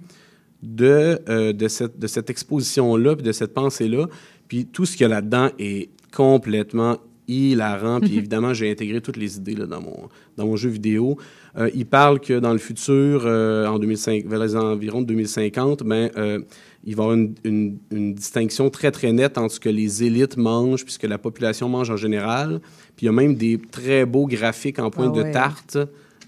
de, euh, de cette, de cette exposition-là, puis de cette pensée-là. Puis tout ce qu'il y a là-dedans est complètement hilarant. Puis évidemment, j'ai intégré toutes les idées là, dans, mon, dans mon jeu vidéo. Euh, il parle que dans le futur, euh, en 2005, vers les environs de 2050, ben, euh, il va y avoir une, une- une distinction très, très nette entre ce que les élites mangent puis ce que la population mange en général. Puis il y a même des très beaux graphiques en point Ah de ouais. tarte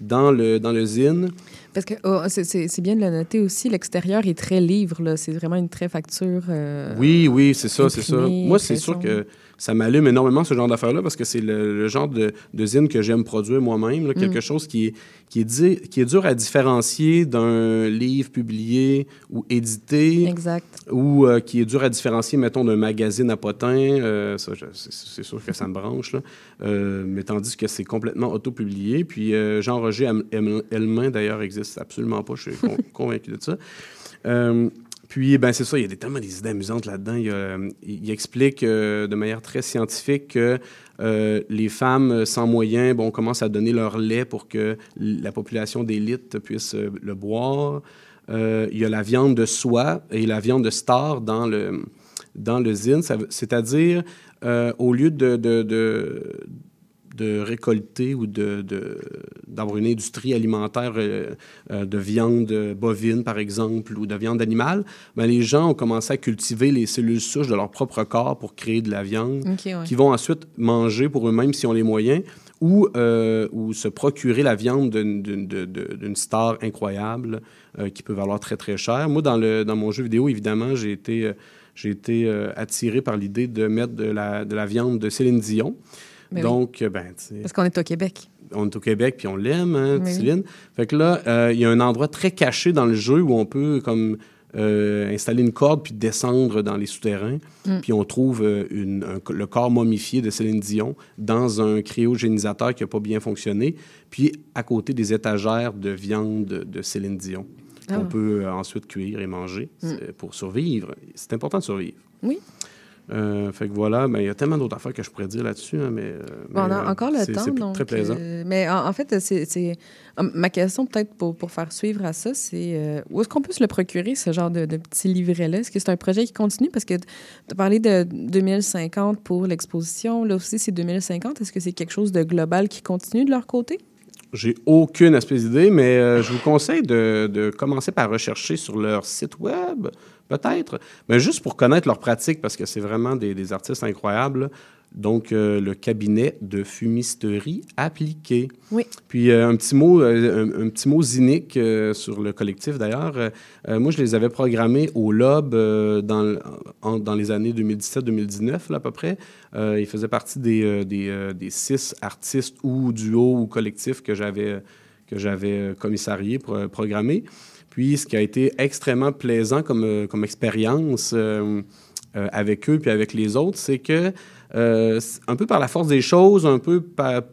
dans le, dans le zine. Parce que oh, c'est- bien de le noter aussi, l'extérieur est très livre. C'est vraiment une très facture. euh, Oui, oui, c'est ça, c'est ça. Moi, c'est sûr que ça m'allume énormément ce genre d'affaires-là parce que c'est le, le genre de, de zine que j'aime produire moi-même. Quelque Mm. chose qui est, qui, est di- qui est dur à différencier d'un livre publié ou édité. Exact. Ou euh, qui est dur à différencier, mettons, d'un magazine à potins. Euh, c'est sûr que ça me branche. Là. Euh, mais tandis que c'est complètement auto-publié. Puis euh, Jean-Roger Helmin, d'ailleurs, existe absolument pas. Je suis con- convaincu de ça. Puis, ben, c'est ça, il y a des, tellement des idées amusantes là-dedans. Il, explique euh, de manière très scientifique que euh, les femmes sans moyens bon, commencent à donner leur lait pour que la population d'élite puisse euh, le boire. Il y a la viande de soie et la viande de star dans le, dans le C'est-à-dire, au lieu de, de récolter ou de, de- d'avoir une industrie alimentaire euh, euh, de viande bovine, par exemple, ou de viande animale, ben, les gens ont commencé à cultiver les cellules souches de leur propre corps pour créer de la viande, Ok, ouais. qui vont ensuite manger pour eux-mêmes s'ils ont les moyens, ou, euh, ou se procurer la viande d'une, star incroyable qui peut valoir très, très cher. Moi, dans, le, dans mon jeu vidéo, évidemment, j'ai été, j'ai été euh, attiré par l'idée de mettre de la, de la viande de Céline Dion. Mais oui. Donc, euh, ben, tu sais, Parce qu'on est au Québec. on est au Québec puis on l'aime, hein, Oui, oui. Céline. Fait que là, euh, il y a un endroit très caché dans le jeu où on peut comme euh, installer une corde puis descendre dans les souterrains. Mm. Puis on trouve euh, une- un- le corps momifié de Céline Dion dans un cryogénisateur qui n'a pas bien fonctionné. Puis à côté des étagères de viande de, Céline Dion Ah. qu'on peut euh, ensuite cuire et manger Mm. pour survivre. C'est important de survivre. Oui. Euh, fait que voilà, ben, il y a tellement d'autres affaires que je pourrais dire là-dessus, hein, mais, euh, on mais, a euh, encore le temps, donc. très plaisant. euh, mais en, en fait, c'est, hum, ma question peut-être pour, pour faire suivre à ça, c'est euh, où est-ce qu'on peut se le procurer, ce genre de, de petit livret-là? Est-ce que c'est un projet qui continue? Parce que tu as parlé de 2050 pour l'exposition. Là aussi, c'est 2050. Est-ce que c'est quelque chose de global qui continue de leur côté? J'ai aucune espèce d'idée, mais je vous conseille de, de commencer par rechercher sur leur site web, peut-être, mais juste pour connaître leurs pratiques, parce que c'est vraiment des, des artistes incroyables. Donc, euh, le cabinet de fumisterie appliquée. Oui. Puis, euh, un petit mot, euh, un, un petit mot zinique euh, sur le collectif, d'ailleurs. Moi, je les avais programmés au Lob dans, en- dans les années 2017-2019, là, à peu près. Ils faisaient partie des, des, des six artistes ou duos ou collectifs que j'avais que j'avais euh, commissarié, pro- programmé. Puis, ce qui a été extrêmement plaisant comme, euh, expérience euh, euh, avec eux puis avec les autres, c'est que un peu par la force des choses, un peu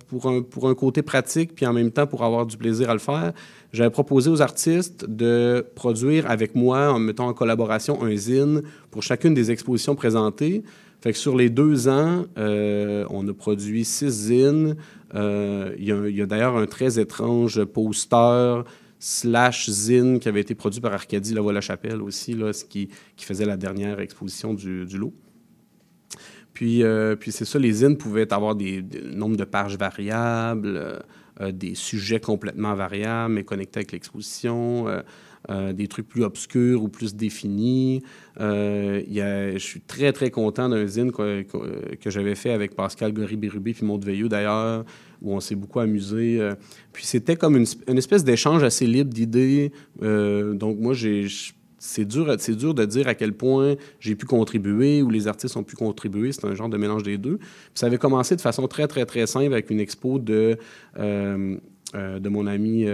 pour, un, côté pratique, puis en même temps pour avoir du plaisir à le faire, j'avais proposé aux artistes de produire avec moi, en mettant en collaboration, un zine pour chacune des expositions présentées. Fait que sur les deux ans, on a produit six zines. Il y a, a d'ailleurs un très étrange poster slash zine qui avait été produit par Arcadie Lavoie-la-Chapelle aussi, là, ce qui, qui faisait la dernière exposition du, du lot. Puis, euh, puis c'est ça, les zines pouvaient avoir des, nombres de pages variables, euh, euh, des sujets complètement variables, mais connectés avec l'exposition, euh, des trucs plus obscurs ou plus définis. Euh, je suis très, très content d'un zine que, j'avais fait avec Pascal Gorry-Bérubé puis Maud d'ailleurs, où on s'est beaucoup amusé. euh. Puis c'était comme une, espèce d'échange assez libre d'idées. Donc moi, c'est dur, c'est dur de dire à quel point j'ai pu contribuer ou les artistes ont pu contribuer. C'est un genre de mélange des deux. Puis ça avait commencé de façon très, très, très simple avec une expo de, de mon ami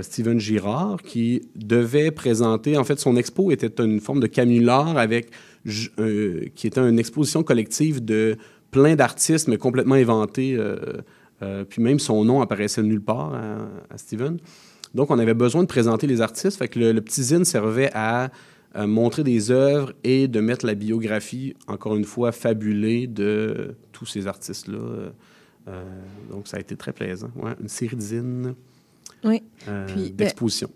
Steven Girard qui devait présenter. En fait, son expo était une forme de canular avec, euh, qui était une exposition collective de plein d'artistes, mais complètement inventés. euh, euh, puis même son nom apparaissait nulle part à, à Steven. Donc, on avait besoin de présenter les artistes. Fait le, petit zine servait à euh, montrer des œuvres et de mettre la biographie, encore une fois, fabulée de tous ces artistes-là. Euh, euh, donc, ça a été très plaisant. Ouais, une série de zines Oui. euh, ben, d'exposition.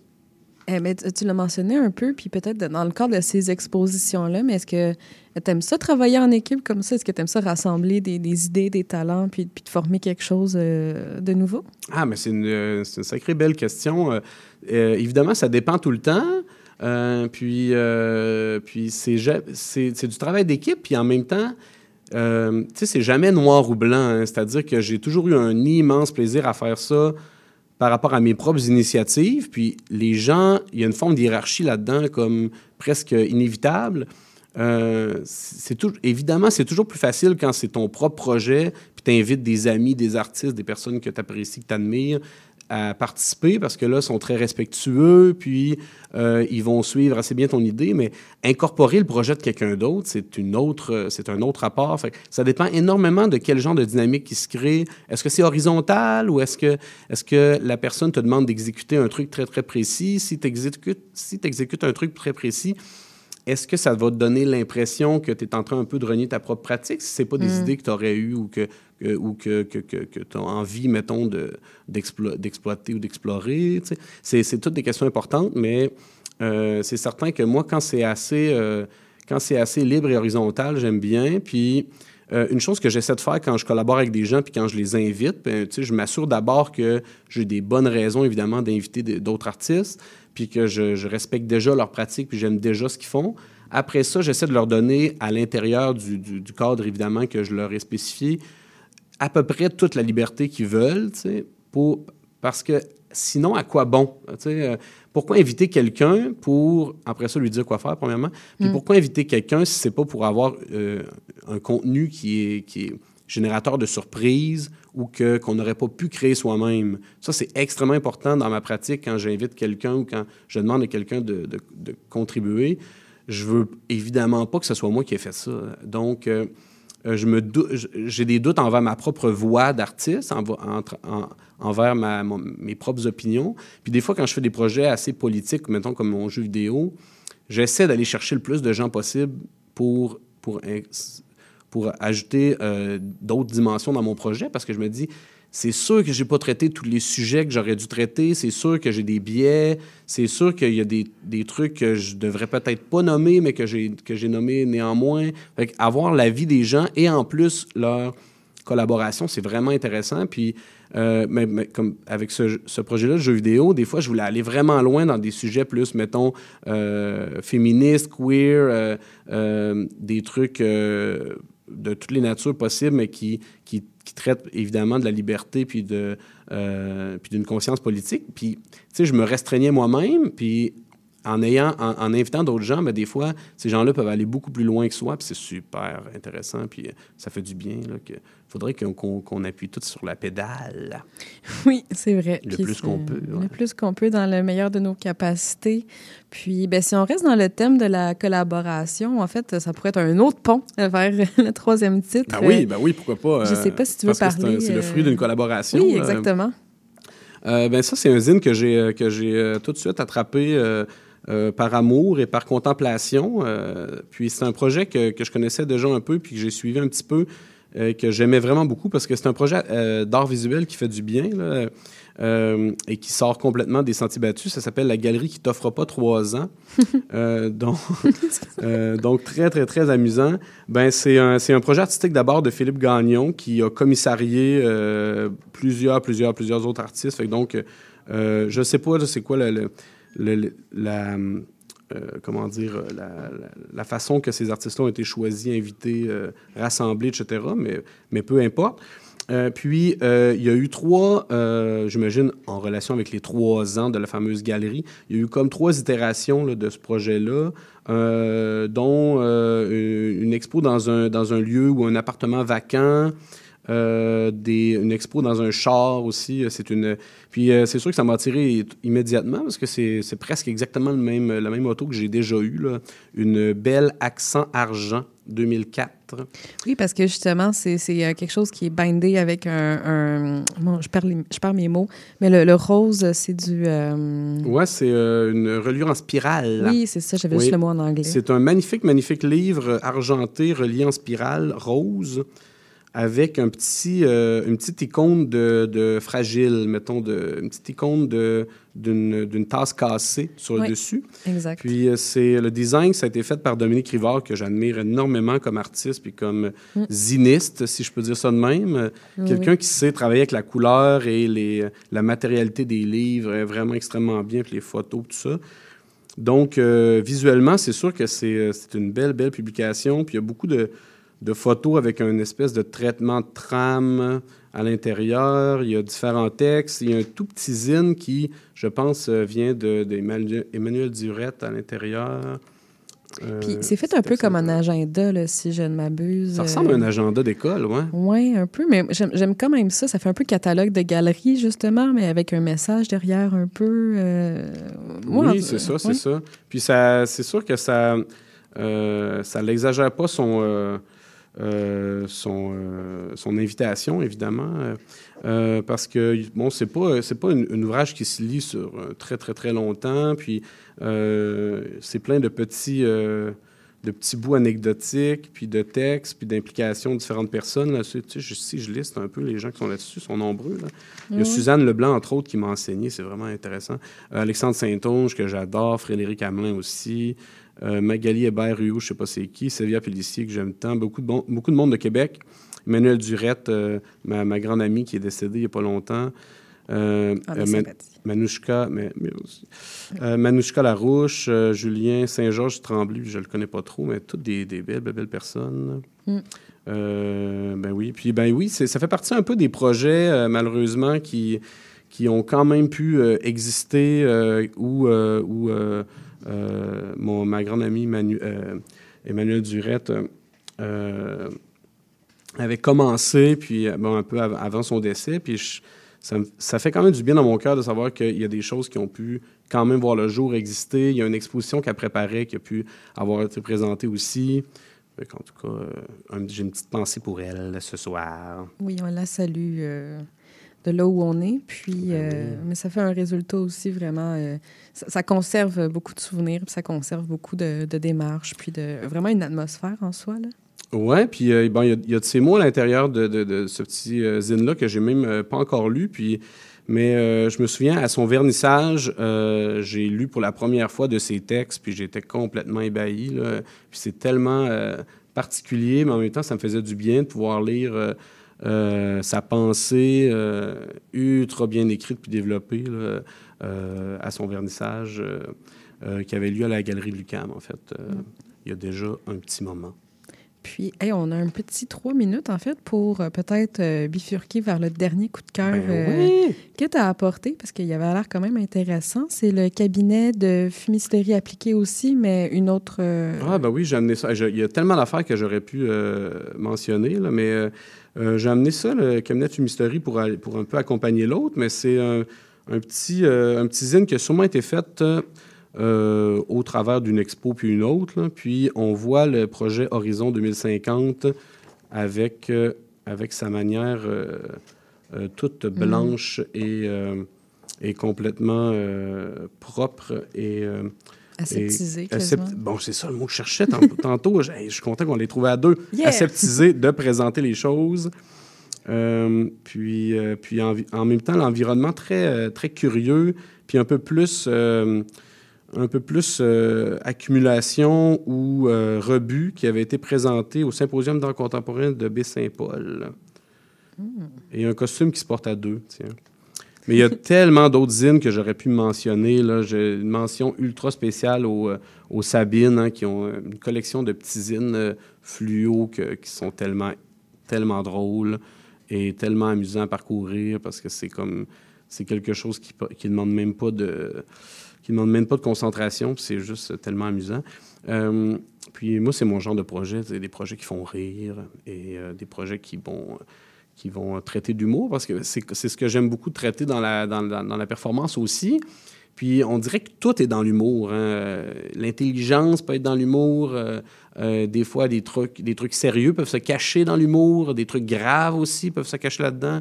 Eh ben, tu l'as mentionné un peu, puis peut-être dans le cadre de ces expositions-là, mais est-ce que tu aimes ça travailler en équipe comme ça? Est-ce que tu aimes ça rassembler des, des idées, des talents, puis, puis de former quelque chose euh, de nouveau? Ah, mais c'est une, euh, une sacrée belle question. Euh, évidemment, ça dépend tout le temps. Euh, puis, puis c'est, du travail d'équipe, puis en même temps, tu sais, c'est jamais noir ou blanc. hein. C'est-à-dire que j'ai toujours eu un immense plaisir à faire ça par rapport à mes propres initiatives. Puis les gens, il y a une forme d'hierarchie là-dedans, comme presque inévitable. Euh, tout, évidemment, c'est toujours plus facile quand c'est ton propre projet, puis tu invites des amis, des artistes, des personnes que tu apprécies, que tu admires à participer parce que là, ils sont très respectueux, puis euh, ils vont suivre assez bien ton idée, mais incorporer le projet de quelqu'un d'autre, c'est une autre, c'est un autre rapport. Ça dépend énormément de quel genre de dynamique qui se crée. Est-ce que c'est horizontal ou est-ce que, est-ce que la personne te demande d'exécuter un truc très, très précis? Si tu si exécutes un truc très précis, est-ce que ça va te donner l'impression que tu es en train un peu de renier ta propre pratique? Si ce n'est pas des Mm. idées que tu aurais eues ou que, que- ou que, que, que, tu as envie, mettons, de, d'explo- d'exploiter ou d'explorer? C'est, c'est toutes des questions importantes, mais euh, c'est certain que moi, quand c'est assez, euh, quand c'est assez libre et horizontal, j'aime bien. Puis euh, une chose que j'essaie de faire quand je collabore avec des gens puis quand je les invite, ben, je m'assure d'abord que j'ai des bonnes raisons, évidemment, d'inviter d'autres artistes, puis que je, je respecte déjà leur pratique, puis j'aime déjà ce qu'ils font. Après ça, j'essaie de leur donner à l'intérieur du, du- du cadre, évidemment, que je leur ai spécifié, à peu près toute la liberté qu'ils veulent, pour, parce que sinon, à quoi bon? Euh, pourquoi inviter quelqu'un pour, après ça, lui dire quoi faire, premièrement? Puis Mm. pourquoi inviter quelqu'un si c'est pas pour avoir euh, un contenu qui est, générateur de surprise ou que, qu'on n'aurait pas pu créer soi-même? Ça, c'est extrêmement important dans ma pratique quand j'invite quelqu'un ou quand je demande à quelqu'un de, contribuer. Je veux évidemment pas que ce soit moi qui ai fait ça. Donc, euh, euh, j'ai des doutes envers ma propre voix d'artiste, envers mes propres opinions. Puis des fois, quand je fais des projets assez politiques, mettons comme mon jeu vidéo, j'essaie d'aller chercher le plus de gens possible pour, pour, pour ajouter euh, d'autres dimensions dans mon projet parce que je me dis, c'est sûr que j'ai pas traité tous les sujets que j'aurais dû traiter, c'est sûr que j'ai des biais, c'est sûr qu'il y a des, des trucs que je devrais peut-être pas nommer, mais que j'ai que nommé néanmoins. Fait avoir l'avis des gens et en plus leur collaboration, c'est vraiment intéressant. Puis, euh, mais, comme avec ce, projet-là de jeu vidéo, des fois, je voulais aller vraiment loin dans des sujets plus, mettons, euh, féministes, queer, euh, des trucs de toutes les natures possibles, mais qui, qui, traitent évidemment de la liberté puis de euh, puis d'une conscience politique. Puis, tu sais, je me restreignais moi-même, puis en, ayant, en, en invitant d'autres gens, mais des fois, ces gens-là peuvent aller beaucoup plus loin que soi, puis c'est super intéressant, puis euh, ça fait du bien. Il faudrait qu'on appuie tout sur la pédale. Oui, c'est vrai. Le Puis plus qu'on peut, Le ouais. plus qu'on peut dans le meilleur de nos capacités. Puis, ben, si on reste dans le thème de la collaboration, en fait, ça pourrait être un autre pont vers le troisième titre. Ben oui, ben oui, pourquoi pas. Je euh, sais pas si tu veux parler, C'est le euh, fruit d'une collaboration. Oui, euh, exactement. Euh, ben ça, c'est un zine que j'ai euh, que j'ai euh, tout de suite attrapé euh, euh, par amour et par contemplation. Euh, puis c'est un projet que, que je connaissais déjà un peu, puis que j'ai suivi un petit peu, euh, que j'aimais vraiment beaucoup parce que c'est un projet d'art visuel qui fait du bien là, et qui sort complètement des sentiers battus. Ça s'appelle La Galerie qui t'offre pas trois ans. Donc, donc, très, très, très amusant. Ben, c'est un, un projet artistique d'abord de Philippe Gagnon qui a commissarié plusieurs, plusieurs, plusieurs autres artistes. Fait que donc, je sais pas, c'est quoi le, le- la, euh, comment dire, la, la- façon que ces artistes-là ont été choisis, invités, euh, rassemblés, etc. Mais, mais peu importe. Euh, puis, euh, il y a eu trois, euh, j'imagine, en relation avec les trois ans de la fameuse galerie, il y a eu comme trois itérations de ce projet-là, euh, dont euh, une expo dans un, dans un lieu ou un appartement vacant, euh, des, une expo dans un char aussi. euh, C'est une. Puis euh, c'est sûr que ça m'a attiré immédiatement parce que c'est presque exactement le même, la même auto que j'ai déjà eue. Là. Une belle accent argent 2004. Oui, parce que justement, c'est euh, quelque chose qui est bindé avec un. un- bon, je, perds les- je perds mes mots, mais le, le rose, c'est du. euh, Ouais, c'est euh, une reliure en spirale. Oui, c'est ça, j'avais Oui. juste le mot en anglais. C'est un magnifique, magnifique livre argenté relié en spirale rose avec un petit, euh, une petite icône de, de fragile, mettons, de, une petite icône de- d'une tasse cassée sur le dessus. exact. Puis euh, c'est le design, ça a été fait par Dominique Rivard, que j'admire énormément comme artiste, puis comme Mm. ziniste, si je peux dire ça de même. Oui, Quelqu'un oui. qui sait travailler avec la couleur et les, la matérialité des livres, vraiment extrêmement bien, puis les photos, tout ça. Donc, euh, visuellement, c'est sûr que c'est c'est une belle, belle publication. Puis il y a beaucoup de, de photos avec un espèce de traitement de trame à l'intérieur. Il y a différents textes. Il y a un tout petit zine qui, je pense, euh, vient de- d'Emmanuel Emmanuel Durette à l'intérieur. Euh, Puis c'est fait un peu comme un agenda, là, si je ne m'abuse. Ça ressemble à Euh, un agenda d'école, ouais. Oui, un peu, mais j'aime quand même ça. Ça fait un peu catalogue de galerie, justement, mais avec un message derrière un peu. euh, oui, c'est ça, c'est ouais. ça. Puis ça, c'est sûr que ça, ça n'exagère pas son, son, euh, son invitation, évidemment, euh, euh, parce que bon, c'est pas, c'est pas un, ouvrage qui se lit sur euh, très très très longtemps. Puis euh, c'est plein de petits. euh, de petits bouts anecdotiques, puis de textes, puis d'implications de différentes personnes. Là, tu sais, je- si je liste un peu les gens qui sont là-dessus, ils sont nombreux. là. Il y a. Suzanne Leblanc, entre autres, qui m'a enseigné, c'est vraiment intéressant. Euh, Alexandre Saint-Onge, que j'adore, Frédéric Hamelin aussi, euh, Magali Hébert-Ruot, je sais pas c'est qui, Sylvia Pellissier, que j'aime tant, beaucoup de, bon- beaucoup de monde de Québec, Emmanuel Durette, euh, ma, ma grande amie qui est décédée il n'y a pas longtemps, euh, Ah, Man-. Manouchka, mais, mais aussi, Manouchka Larouche, Julien Saint-Georges Tremblay, je le connais pas trop, mais toutes des, des belles, belles, belles personnes. Mm. Euh, ben oui, puis ben oui, ça fait partie un peu des projets, malheureusement, qui, qui ont quand même pu exister euh, où, euh, mon, ma grande amie Manu, euh, Emmanuel Durette euh, avait commencé, puis un peu av- avant son décès, puis ça, fait quand même du bien dans mon cœur de savoir qu'il y a des choses qui ont pu quand même voir le jour, exister. Il y a une exposition qu'elle préparait qui a pu avoir été présentée aussi. Qu'en tout cas, j'ai une petite pensée pour elle ce soir. Oui, on la salue de là où on est. Puis, Ben euh, mais ça fait un résultat aussi vraiment. euh, ça, ça conserve beaucoup de souvenirs, puis ça conserve beaucoup de, de démarches, puis de vraiment une atmosphère en soi. Là. Ouais, puis euh, bon, il y a- il y, a de ces mots à l'intérieur de, de- de ce petit zine-là que j'ai même pas encore lu. Puis, mais je me souviens, à son vernissage, j'ai lu pour la première fois de ses textes, puis j'étais complètement ébahi. là. Puis c'est tellement particulier, mais en même temps, ça me faisait du bien de pouvoir lire euh, sa pensée euh, ultra bien écrite puis développée euh, à son vernissage euh, qui avait lieu à la Galerie de Lucam, en fait, il y a déjà un petit moment. Puis, hey, on a un petit trois minutes, en fait, pour euh, peut-être euh, bifurquer vers le dernier coup de cœur Ben euh, oui. que tu as apporté, parce qu'il y avait l'air quand même intéressant. C'est le cabinet de fumisterie appliquée aussi, mais une autre... Ah, ben oui, j'ai amené ça. Il y a tellement d'affaires que j'aurais pu mentionner, là, mais j'ai amené ça, le cabinet de fumisterie, pour, aller- pour un peu accompagner l'autre, mais c'est un, un petit, un petit zine qui a sûrement été fait euh, au travers d'une expo puis une autre. là. Puis on voit le projet Horizon 2050 avec, euh, avec sa manière euh, toute blanche et, et complètement propre et... euh, Aseptisée, et- quasiment. asepti- Bon, c'est ça le mot que je cherchais tant- tantôt. Je, suis content qu'on l'ait trouvé à deux. Yeah! Aseptisé de présenter les choses. Euh, puis, euh, puis en, même temps, l'environnement très, euh, très curieux, puis un peu plus, un peu plus euh, accumulation ou euh, rebut qui avait été présenté au Symposium d'art contemporain de Baie-Saint-Paul. Et un costume qui se porte à deux, tiens. Mais il y a tellement d'autres zines que j'aurais pu mentionner. Là. J'ai une mention ultra spéciale aux, euh, aux Sabines, hein, qui ont euh, une collection de petits zines euh, fluo que- qui sont tellement, tellement drôles et tellement amusants à parcourir parce que c'est comme c'est quelque chose qui ne demande même pas de qui demande même pas de concentration, c'est juste tellement amusant. Euh, puis moi, c'est mon genre de projet, c'est des projets qui font rire et euh, des projets qui vont qui vont traiter d'humour, parce que c'est ce que j'aime beaucoup traiter dans la, dans, la- performance aussi. Puis on dirait que tout est dans l'humour. hein. Euh, L'intelligence peut être dans l'humour. euh, euh, des fois, des trucs, des trucs sérieux peuvent se cacher dans l'humour. Des trucs graves aussi peuvent se cacher là-dedans.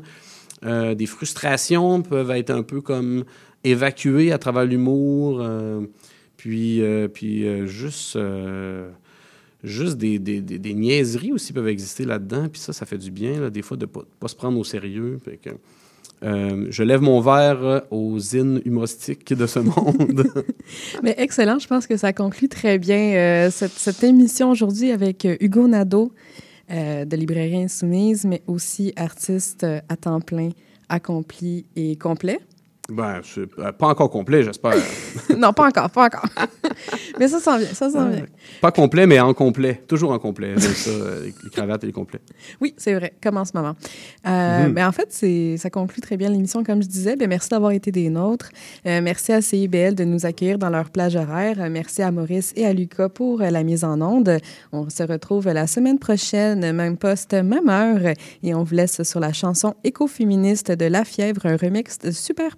Euh, des frustrations peuvent être un peu comme évacuées à travers l'humour. euh, puis euh, puis euh, juste, juste des, des, des- des niaiseries aussi peuvent exister là-dedans. Puis ça, ça fait du bien, là, des fois, de ne pas, pas se prendre au sérieux. Que, je lève mon verre aux zines humoristiques de ce monde. Mais excellent, je pense que ça conclut très bien cette, cette émission aujourd'hui avec Hugo Nadeau de Librairie Insoumise, mais aussi artiste à temps plein, accompli et complet. Ben, c'est euh, pas encore complet, j'espère. non, pas encore, pas encore. mais ça s'en vient, ça s'en vient. Pas complet, mais en complet. Toujours en complet. Ça, euh, les, cravates et les complets. Oui, c'est vrai, comme en ce moment. Euh, Mhm. ben, en fait, ça conclut très bien l'émission, comme je disais. Ben, merci d'avoir été des nôtres. Euh, merci à CIBL de nous accueillir dans leur plage horaire. Euh, merci à Maurice et à Lucas pour la mise en onde. On se retrouve la semaine prochaine, même poste, même heure. Et on vous laisse sur la chanson écoféministe de La Fièvre, un remix de Super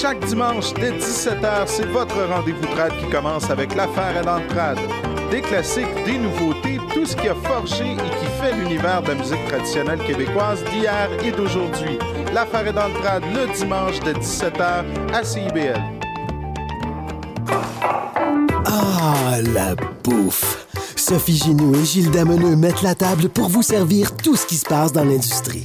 Chaque dimanche dès 17h, c'est votre rendez-vous trad qui commence avec l'affaire et l'entrade. Des classiques, des nouveautés, tout ce qui a forgé et qui fait l'univers de la musique traditionnelle québécoise d'hier et d'aujourd'hui. L'affaire est dans le le dimanche de 17h à CIBL. Ah, la bouffe! Sophie Ginou et Gilles Dameneux mettent la table pour vous servir tout ce qui se passe dans l'industrie.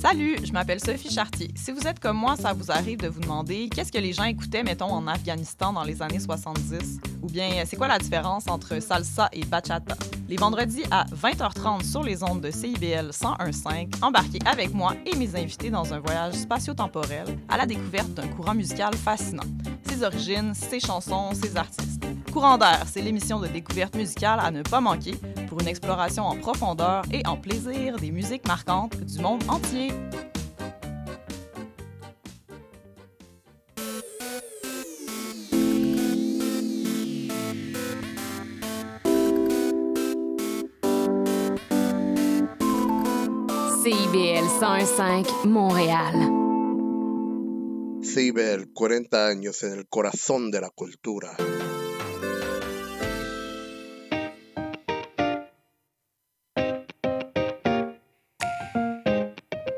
Salut, je m'appelle Sophie Chartier. Si vous êtes comme moi, ça vous arrive de vous demander qu'est-ce que les gens écoutaient, mettons, en Afghanistan dans les années 70? Ou bien, c'est quoi la différence entre salsa et bachata? Les vendredis à 20h30 sur les ondes de CIBL 101.5, embarquez avec moi et mes invités dans un voyage spatio-temporel à la découverte d'un courant musical fascinant. Ses origines, ses chansons, ses artistes. Courant d'air, c'est l'émission de découverte musicale à ne pas manquer pour une exploration en profondeur et en plaisir des musiques marquantes du monde entier. CIBL 101.5 Montréal. CIBEL, 40 años en el corazón de la cultura.